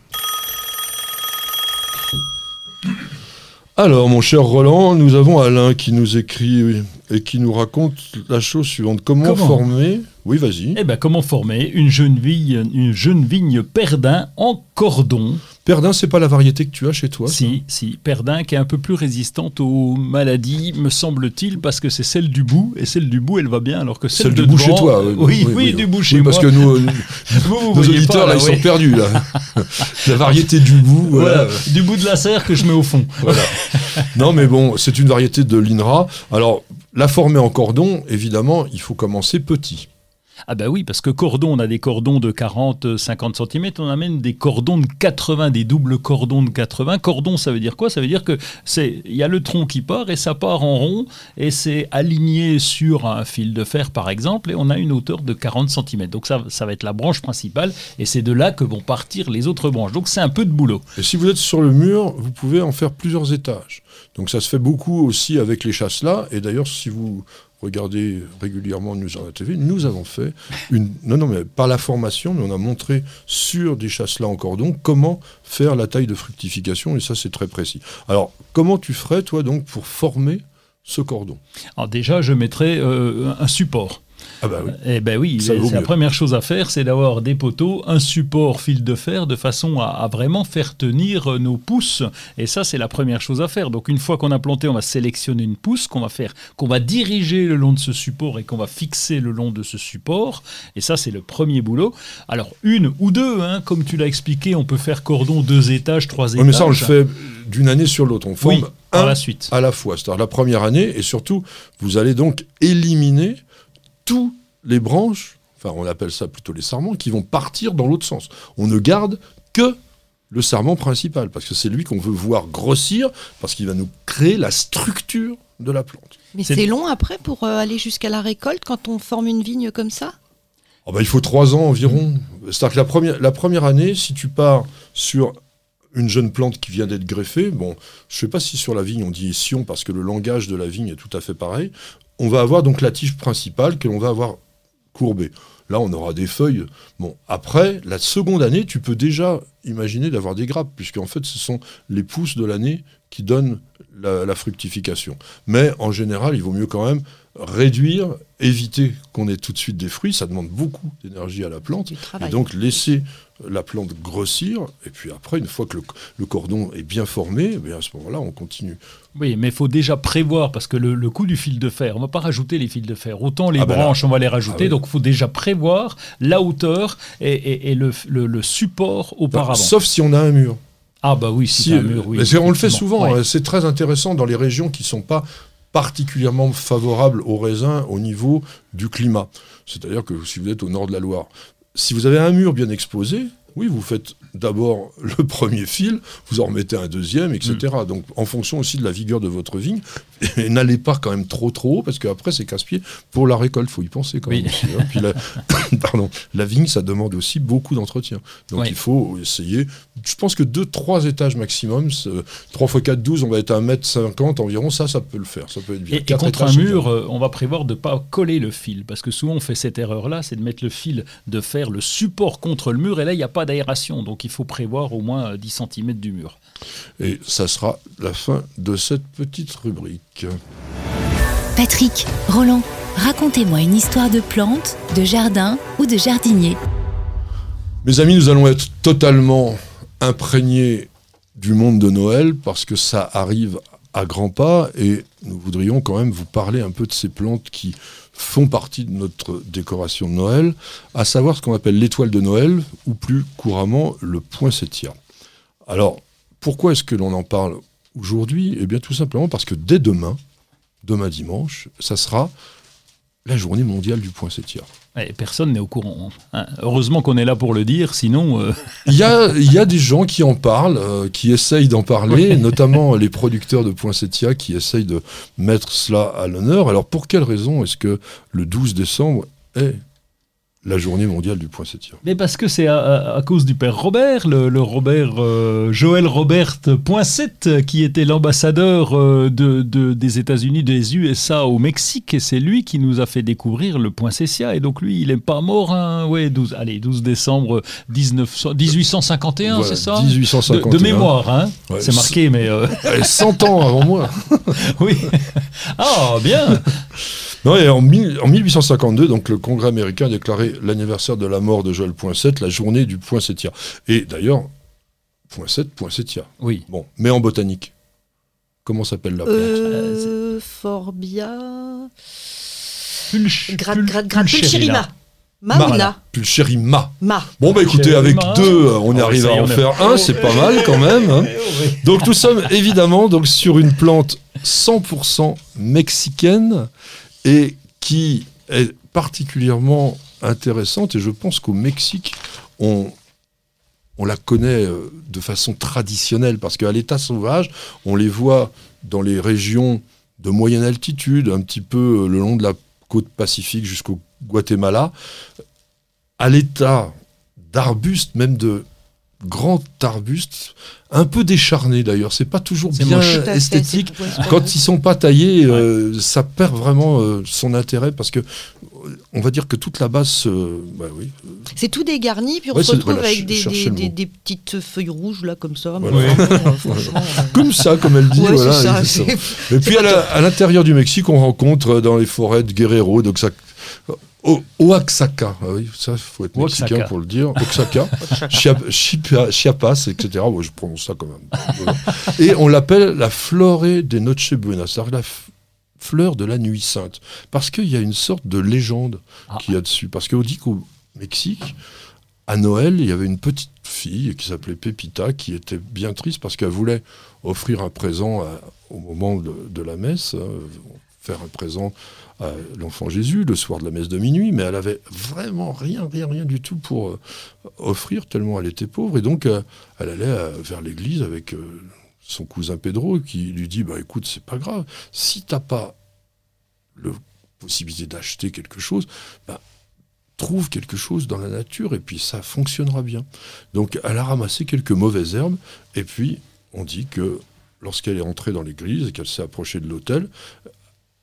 Alors, mon cher Roland, nous avons Alain qui nous écrit et qui nous raconte la chose suivante. Comment, former? Oui, vas-y. Eh ben, comment former une jeune vigne, une jeune vigne perdin en cordon? Perdin, c'est pas la variété que tu as chez toi Si, si. Perdin qui est un peu plus résistante aux maladies, me semble-t-il, parce que c'est celle du bout, et celle du bout, elle va bien, alors que celle, du bout chez toi. Oui, oui, du bout chez parce que nous, nos auditeurs, là, ils sont perdus, là. la variété du bout. Voilà. Du bout de la serre que je mets au fond. Voilà. non, mais bon, c'est une variété de l'INRA. Alors, la former en cordon, évidemment, il faut commencer petit. Ah ben oui, parce que cordon, on a des cordons de 40, 50 cm, on a même des cordons de 80, des doubles cordons de 80. Cordon, ça veut dire quoi? Ça veut dire que c'est il y a le tronc qui part et ça part en rond et c'est aligné sur un fil de fer par exemple et on a une hauteur de 40 cm. Donc ça, ça va être la branche principale et c'est de là que vont partir les autres branches. Donc c'est un peu de boulot. Et si vous êtes sur le mur, vous pouvez en faire plusieurs étages. Donc ça se fait beaucoup aussi avec les chasses là. Et d'ailleurs, si vous regardez régulièrement News la TV, nous avons fait une. Non, non, mais pas la formation, mais on a montré sur des chasses-là en cordon comment faire la taille de fructification, et ça, c'est très précis. Alors, comment tu ferais, toi, donc, pour former ce cordon? Alors, déjà, je mettrais euh, un support. Ah bah oui. Eh ben oui, la première chose à faire, c'est d'avoir des poteaux, un support fil de fer, de façon à, vraiment faire tenir euh, nos pousses. Et ça, c'est la première chose à faire. Donc une fois qu'on a planté, on va sélectionner une pousse qu'on va faire, qu'on va diriger le long de ce support et qu'on va fixer le long de ce support. Et ça, c'est le premier boulot. Alors une ou deux, hein, comme tu l'as expliqué, on peut faire cordon deux étages, trois étages. mais ça, on le fait d'une année sur l'autre. On forme à la suite. À la fois, c'est-à-dire la première année, et surtout, vous allez donc éliminer tous les branches, enfin on appelle ça plutôt les sarments, qui vont partir dans l'autre sens. On ne garde que le sarment principal, parce que c'est lui qu'on veut voir grossir, parce qu'il va nous créer la structure de la plante. Mais c'est long après pour euh, aller jusqu'à la récolte quand on forme une vigne comme ça? Oh bah, il faut trois ans environ. C'est-à-dire que la première, la première année, si tu pars sur une jeune plante qui vient d'être greffée, bon, je ne sais pas si sur la vigne on dit sion parce que le langage de la vigne est tout à fait pareil, on va avoir donc la tige principale que l'on va avoir courbée. Là, on aura des feuilles. Bon, après, la seconde année, tu peux déjà imaginer d'avoir des grappes, puisqu'en fait, ce sont les pousses de l'année qui donnent la, la fructification. Mais en général, il vaut mieux quand même réduire, éviter qu'on ait tout de suite des fruits. Ça demande beaucoup d'énergie à la plante. Et donc, laisser la plante grossir. Et puis après, une fois que le, le cordon est bien formé, eh bien, à ce moment-là, on continue. Oui, mais il faut déjà prévoir, parce que le, le coût du fil de fer, on ne va pas rajouter les fils de fer. Autant les Ah ben là. branches, on va les rajouter. Ah oui. Donc il faut déjà prévoir la hauteur et, et- et le, le- le support auparavant. Sauf si on a un mur. ah bah oui, si, un mur, oui. mais c'est- on le fait souvent. Ouais. hein. C'est très intéressant dans les régions qui ne sont pas particulièrement favorables aux raisins au niveau du climat. C'est-à-dire que si vous êtes au nord de la Loire, si vous avez un mur bien exposé, oui, vous faites d'abord le premier fil, vous en remettez un deuxième, etc. Mm. Donc, en fonction aussi de la vigueur de votre vigne, n'allez pas quand même trop trop haut, parce qu'après, c'est casse-pied. Pour la récolte, faut y penser quand Oui. même. aussi, hein. Puis la, pardon, la vigne, ça demande aussi beaucoup d'entretien. Donc, Oui. il faut essayer. Je pense que 2-3 étages maximum, c'est- 3 x 4, 12, on va être à 1m50 environ, ça, ça peut le faire. Ça peut être bien. Et, et contre un mur, euh, on va prévoir de ne pas coller le fil, parce que souvent on fait cette erreur-là, c'est de mettre le fil, de faire le support contre le mur, et là il n'y a pas d'aération, donc il faut prévoir au moins euh, 10 cm du mur. Et ça sera la fin de cette petite rubrique. Patrick, Roland, racontez-moi une histoire de plante, de jardin ou de jardinier. Mes amis, nous allons être totalement imprégnés du monde de Noël parce que ça arrive à grands pas et nous voudrions quand même vous parler un peu de ces plantes qui font partie de notre décoration de Noël, à savoir ce qu'on appelle l'étoile de Noël ou plus couramment le poinsettia. Alors, pourquoi est-ce que l'on en parle aujourd'hui? Eh bien, tout simplement parce que dès demain, demain dimanche, ça sera la journée mondiale du poinsettia. Et personne n'est au courant. hein. Heureusement qu'on est là pour le dire, sinon... euh, Il y a, il y a des gens qui en parlent, euh, qui essayent d'en parler, notamment les producteurs de poinsettia qui essayent de mettre cela à l'honneur. Alors pour quelle raison est-ce que le 12 décembre est la journée mondiale du poinsettia Mais parce que c'est à, à- à cause du père Robert, le, le Robert euh, Joël Robert Poinsett, qui était l'ambassadeur euh, de, de- des États-Unis, des USA au Mexique, et c'est lui qui nous a fait découvrir le poinsettia. Et donc lui, il n'est pas mort, hein, ouais, 12, allez, 12 décembre 1900 1851, Voilà, c'est ça 1851. de, de mémoire, hein? Ouais, c'est marqué, mais euh, Eh, 100 ans avant moi oui. Ah, bien Non, et en, mille- en 1852, donc, le Congrès américain a déclaré l'anniversaire de la mort de Joël Poinsett la journée du poinsettia. Et d'ailleurs, Poinsett, poinsettia. Oui. Bon, mais en botanique. Comment s'appelle la plante? Euh, Forbia. Pulch, gratte. pulcherilla. Pulcherima. Ma. Bon, bah écoutez, avec deux, euh, on Ah, arrive à en faire un, c'est pas mal quand même. hein. Donc nous sommes évidemment donc, sur une plante 100% mexicaine et qui est particulièrement intéressante. Et je pense qu'au Mexique, on, on la connaît euh, de façon traditionnelle parce qu'à l'état sauvage, on les voit dans les régions de moyenne altitude, un petit peu euh, le long de la côte pacifique jusqu'au Guatemala, à l'état d'arbustes, même de grands arbustes, un peu décharnés d'ailleurs. C'est pas toujours bien moche. Fait, esthétique. Quand ils sont pas taillés, euh, ça perd vraiment euh, son intérêt parce que euh, on va dire que toute la base, euh, bah oui, C'est tout dégarni, puis on Ouais, se retrouve voilà, avec des, des, petites feuilles rouges là comme ça. Voilà. comme ça, comme elle dit. ouais, voilà, ça, ça. Et puis à l'intérieur du Mexique, on rencontre dans les forêts de Guerrero, donc ça, O- Oaxaca, ah oui, ça faut être Oaxaca. mexicain pour le dire, Oaxaca, Chiapas, etc. Je prononce ça quand même. Et on l'appelle la flore de Noche Buena, c'est-à-dire la fleur de la nuit sainte, parce qu'il y a une sorte de légende Ah. qu'il y a dessus, parce qu'on dit qu'au Mexique, à Noël, il y avait une petite fille qui s'appelait Pepita, qui était bien triste parce qu'elle voulait offrir un présent à- au moment de, de la messe, hein, faire un présent à l'enfant Jésus le soir de la messe de minuit, mais elle avait vraiment rien, rien, rien du tout pour euh, offrir, tellement elle était pauvre. Et donc, euh, elle allait euh, vers l'église avec euh, son cousin Pedro qui lui dit bah, écoute, c'est pas grave, si t'as pas la possibilité d'acheter quelque chose, bah, trouve quelque chose dans la nature et puis ça fonctionnera bien. Donc elle a ramassé quelques mauvaises herbes et puis on dit que lorsqu'elle est entrée dans l'église et qu'elle s'est approchée de l'autel,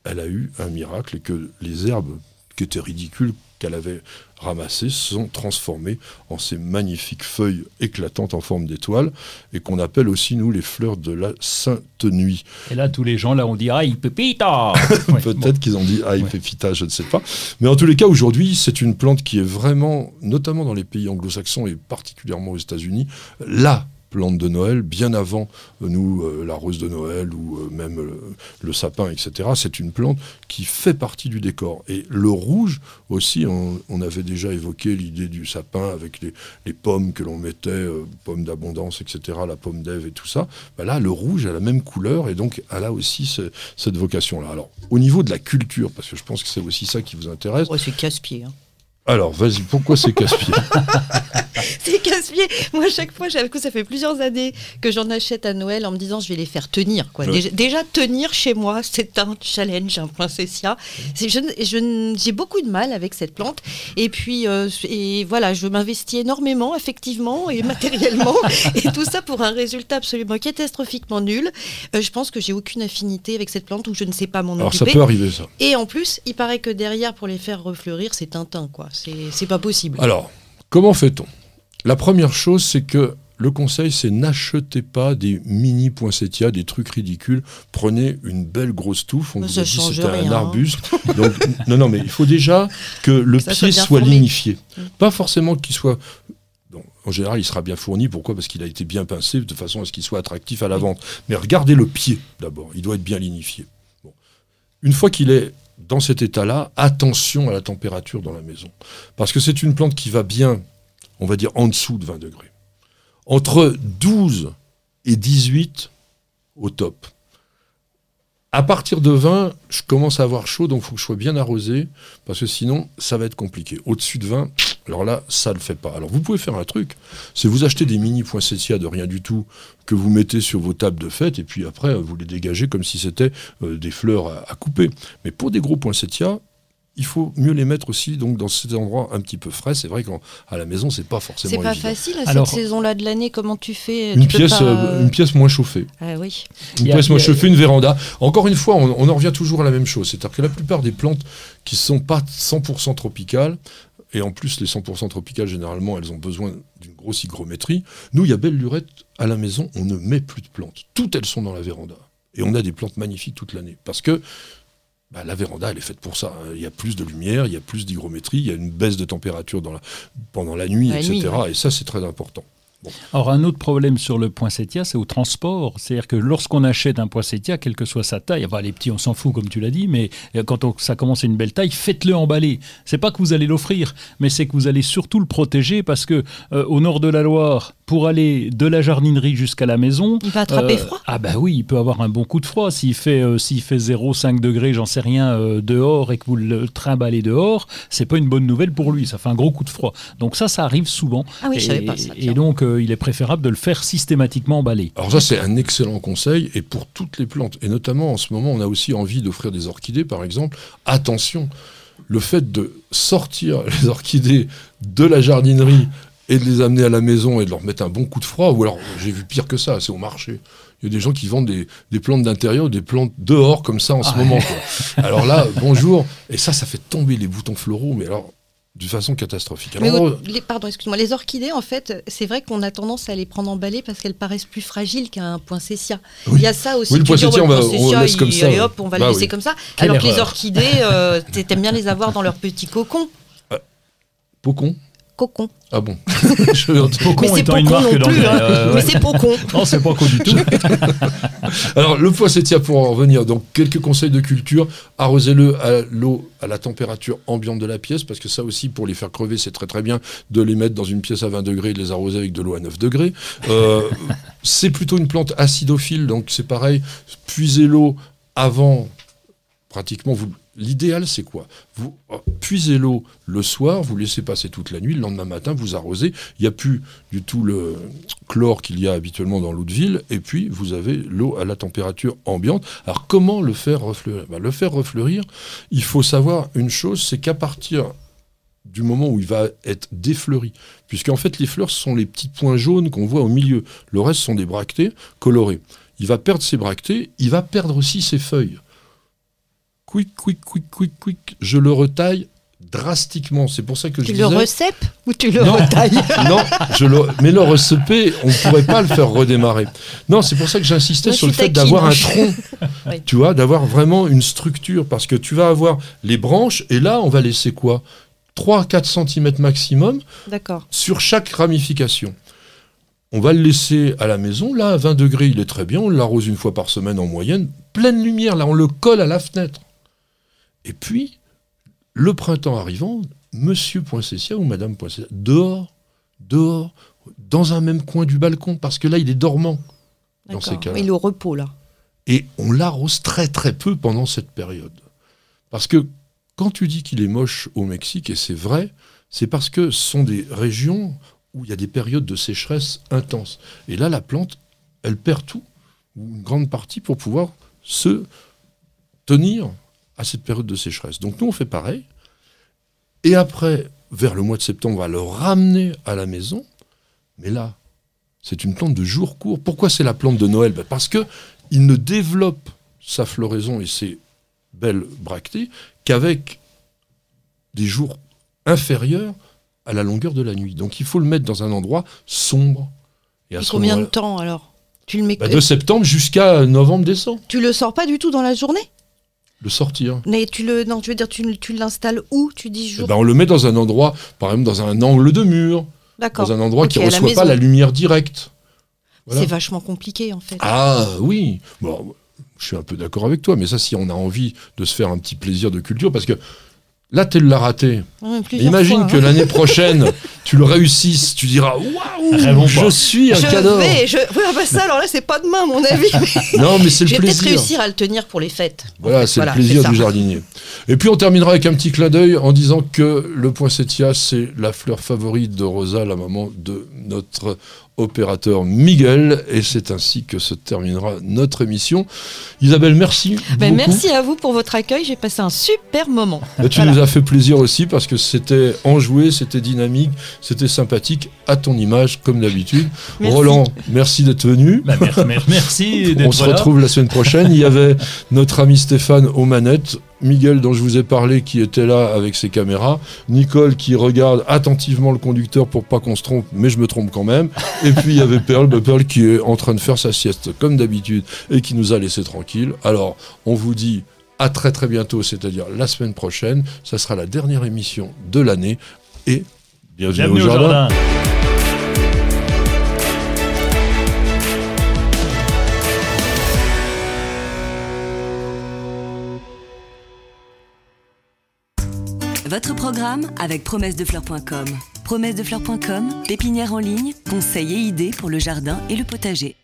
elle a eu un miracle et que les herbes qui étaient ridicules qu'elle avait ramassées sont transformées en ces magnifiques feuilles éclatantes en forme d'étoile et qu'on appelle aussi nous les fleurs de la Sainte Nuit. Et là tous les gens là ont dit aïe pépita. Peut-être qu'ils ont dit aïe pépita, je ne sais pas. Mais en tous les cas aujourd'hui c'est une plante qui est vraiment, notamment dans les pays anglo-saxons et particulièrement aux États-Unis, là plante de Noël, bien avant euh, nous, euh, la rose de Noël ou euh, même le sapin, etc. C'est une plante qui fait partie du décor. Et le rouge aussi, on, avait déjà évoqué l'idée du sapin avec les, pommes que l'on mettait, pommes d'abondance, etc., la pomme d'Ève et tout ça. Bah là, le rouge a la même couleur et donc elle a aussi cette vocation-là. Alors, au niveau de la culture, parce que je pense que c'est aussi ça qui vous intéresse. c'est casse-pied. Hein. Alors, vas-y, pourquoi c'est casse-pied? C'est casse-pied. Moi, à chaque fois, ça fait plusieurs années que j'en achète à Noël en me disant je vais les faire tenir. Quoi. Déjà, tenir chez moi, c'est un challenge, un princessia. J'ai beaucoup de mal avec cette plante. Et puis, euh, et voilà, je m'investis énormément, effectivement et matériellement. et tout ça pour un résultat absolument catastrophiquement nul. Euh, je pense que j'ai aucune affinité avec cette plante ou je ne sais pas m'en occuper. Alors, ça peut arriver, ça. Et en plus, il paraît que derrière, pour les faire refleurir, c'est Tintin, quoi. C'est pas possible. Alors, comment fait-on? La première chose, c'est que le conseil, c'est n'achetez pas des mini poinsettias, des trucs ridicules. Prenez une belle grosse touffe. On vous a dit c'était un arbuste. Donc, non, non, mais il faut déjà que le pied soit, lignifié. Mm. Pas forcément qu'il soit. en général, il sera bien fourni. Pourquoi? Parce qu'il a été bien pincé de façon à ce qu'il soit attractif à la vente. Mais regardez le pied d'abord. Il doit être bien lignifié. Une fois qu'il est dans cet état-là, attention à la température dans la maison. Parce que c'est une plante qui va bien, on va dire, en dessous de 20 degrés. Entre 12 et 18 au top. À partir de 20, je commence à avoir chaud, donc il faut que je sois bien arrosé, parce que sinon, ça va être compliqué. Au-dessus de 20, alors là, ça ne le fait pas. Alors vous pouvez faire un truc, c'est vous acheter des mini poinsettias de rien du tout, que vous mettez sur vos tables de fête, et puis après, vous les dégagez comme si c'était euh, des fleurs à, couper. Mais pour des gros poinsettias, il faut mieux les mettre aussi donc dans ces endroits un petit peu frais. C'est vrai qu'à la maison, c'est pas forcément C'est pas facile à cette saison-là de l'année. Comment tu fais une pièce, euh, une pièce moins chauffée. Ah oui. Une pièce moins chauffée, une véranda. Encore une fois, on, en revient toujours à la même chose. C'est-à-dire que la plupart des plantes qui sont pas 100% tropicales, et en plus les 100% tropicales généralement, elles ont besoin d'une grosse hygrométrie. Nous, il y a belle lurette à la maison, on ne met plus de plantes. Toutes elles sont dans la véranda. Et on a des plantes magnifiques toute l'année. Parce que bah, la véranda, elle est faite pour ça. Hein. Il y a plus de lumière, il y a plus d'hygrométrie, il y a une baisse de température pendant la nuit, etc. Et ça, c'est très important. Alors un autre problème sur le poinsettia, c'est au transport. C'est-à-dire que lorsqu'on achète un poinsettia, quelle que soit sa taille, enfin les petits on s'en fout comme tu l'as dit, mais euh, quand ça commence à une belle taille, faites-le emballer. C'est pas que vous allez l'offrir, mais c'est que vous allez surtout le protéger parce que euh, au nord de la Loire, pour aller de la jardinerie jusqu'à la maison, il va attraper euh, froid. Ah bah oui, il peut avoir un bon coup de froid s'il fait s'il fait 0,5 degrés, j'en sais rien dehors et que vous le trimballez dehors, c'est pas une bonne nouvelle pour lui. Ça fait un gros coup de froid. Donc ça, ça arrive souvent. Ah oui, et, je savais pas ça. Et donc il est préférable de le faire systématiquement emballer. Alors ça, c'est un excellent conseil, et pour toutes les plantes. Et notamment, en ce moment, on a aussi envie d'offrir des orchidées, par exemple. Attention, le fait de sortir les orchidées de la jardinerie et de les amener à la maison et de leur mettre un bon coup de froid, ou alors, j'ai vu pire que ça, c'est au marché. Il y a des gens qui vendent des, plantes d'intérieur, des plantes dehors comme ça en ce ah moment. Alors là, bonjour. Et ça, ça fait tomber les boutons floraux. Mais alors, d'une façon catastrophique. Euh, les, pardon, excuse-moi. Les orchidées, en fait, c'est vrai qu'on a tendance à les prendre emballées parce qu'elles paraissent plus fragiles qu'un poinsettia. Il y a ça aussi. Oui, le poinsettia, on, va, on laisse comme ça. Et hop, on va bah le laisser comme ça. Alors que les orchidées, euh, t'aimes bien les avoir dans leur petit cocon. Euh, cocon Cocon. Ah bon Pocon mais étant une marque non plus, hein. Mais c'est Pocon. non, c'est Pocon du tout. Alors, le poissettia, pour en revenir, donc quelques conseils de culture. Arrosez-le à l'eau à la température ambiante de la pièce, parce que ça aussi, pour les faire crever, c'est très très bien de les mettre dans une pièce à 20 degrés et de les arroser avec de l'eau à 9 degrés. Euh, c'est plutôt une plante acidophile, donc c'est pareil. Puisez l'eau avant, pratiquement, vous L'idéal, c'est quoi? Vous oh, puisez l'eau le soir, vous laissez passer toute la nuit, le lendemain matin, vous arrosez. Il n'y a plus du tout le chlore qu'il y a habituellement dans l'eau de ville, et puis vous avez l'eau à la température ambiante. Alors, comment le faire refleurir? Ben, Le faire refleurir, il faut savoir une chose c'est qu'à partir du moment où il va être défleuri. Puisqu'en fait, les fleurs sont les petits points jaunes qu'on voit au milieu. Le reste sont des bractées colorées. Il va perdre ses bractées, il va perdre aussi ses feuilles. Quick, quick, quick, quick, quick. Je le retaille drastiquement. C'est pour ça que Tu je le disais... recèpes ou tu le Non. retailles Non, je le, mais le receper, on ne pourrait pas le faire redémarrer. Non, c'est pour ça que j'insistais sur le fait d'avoir un tronc, Oui. tu vois, d'avoir vraiment une structure, parce que tu vas avoir les branches, et là, on va laisser quoi? 3-4 cm maximum sur chaque ramification. On va le laisser à la maison, là, à 20 degrés, il est très bien, on l'arrose une fois par semaine en moyenne, pleine lumière, là, on le colle à la fenêtre. Et puis, le printemps arrivant, monsieur Poincessia ou madame Poincessia, dehors, dehors, dans un même coin du balcon, parce que là, il est dormant dans ces cas-là. Il est au repos là. Et on l'arrose très très peu pendant cette période. Parce que quand tu dis qu'il est moche au Mexique, et c'est vrai, c'est parce que ce sont des régions où il y a des périodes de sécheresse intenses. Et là, la plante, elle perd tout, ou une grande partie, pour pouvoir se tenir à cette période de sécheresse. Donc nous, on fait pareil. Et après, vers le mois de septembre, on va le ramener à la maison. Mais là, c'est une plante de jour court. Pourquoi c'est la plante de Noël? Ben Parce que il ne développe sa floraison et ses belles bractées qu'avec des jours inférieurs à la longueur de la nuit. Donc il faut le mettre dans un endroit sombre. Et à Et ce combien de temps alors? Tu le mets Ben, De septembre jusqu'à novembre-décembre, Tu le sors pas du tout dans la journée? Le sortir. Mais tu le non, je veux dire tu, tu l'installes où Tu dis Eh ben, on le met dans un endroit, par exemple dans un angle de mur, dans un endroit qui ne la reçoit pas la lumière directe. Voilà. C'est vachement compliqué en fait. Ah oui, bon, je suis un peu d'accord avec toi, mais ça, si on a envie de se faire un petit plaisir de culture, parce que là, tu l'as raté. Ouais, imagine fois, que hein. l'année prochaine, tu le réussisses, tu diras Waouh, je pas. suis un je cador. vais, je. Oui, ah bah ça, alors là, c'est pas demain, à mon avis. mais Non, mais c'est je le vais peut-être plaisir. réussir à le tenir pour les fêtes. Voilà, c'est Voilà, le plaisir du jardinier. Et puis on terminera avec un petit clin d'œil en disant que le poinsettia, c'est la fleur favorite de Rosa, la maman de notre opérateur Miguel. Et c'est ainsi que se terminera notre émission. Isabelle, merci. Ben, merci à vous pour votre accueil. J'ai passé un super moment. Tu Voilà. nous as fait plaisir aussi parce que c'était enjoué, c'était dynamique, c'était sympathique, à ton image, comme d'habitude. Merci. Roland, merci d'être venu. Bah, merci, On se là. retrouve la semaine prochaine. Il y avait notre ami Stéphane aux manettes, Miguel dont je vous ai parlé qui était là avec ses caméras, Nicole qui regarde attentivement le conducteur pour pas qu'on se trompe, mais je me trompe quand même. Et puis il y avait Pearl, bah, Pearl qui est en train de faire sa sieste comme d'habitude et qui nous a laissé tranquille. Alors on vous dit à très très bientôt, c'est-à-dire la semaine prochaine. Ça sera la dernière émission de l'année et bienvenue, Bienvenue au au jardin. jardin. Votre programme avec promessedefleurs.com. Promessedefleurs.com, pépinière en ligne, conseils et idées pour le jardin et le potager.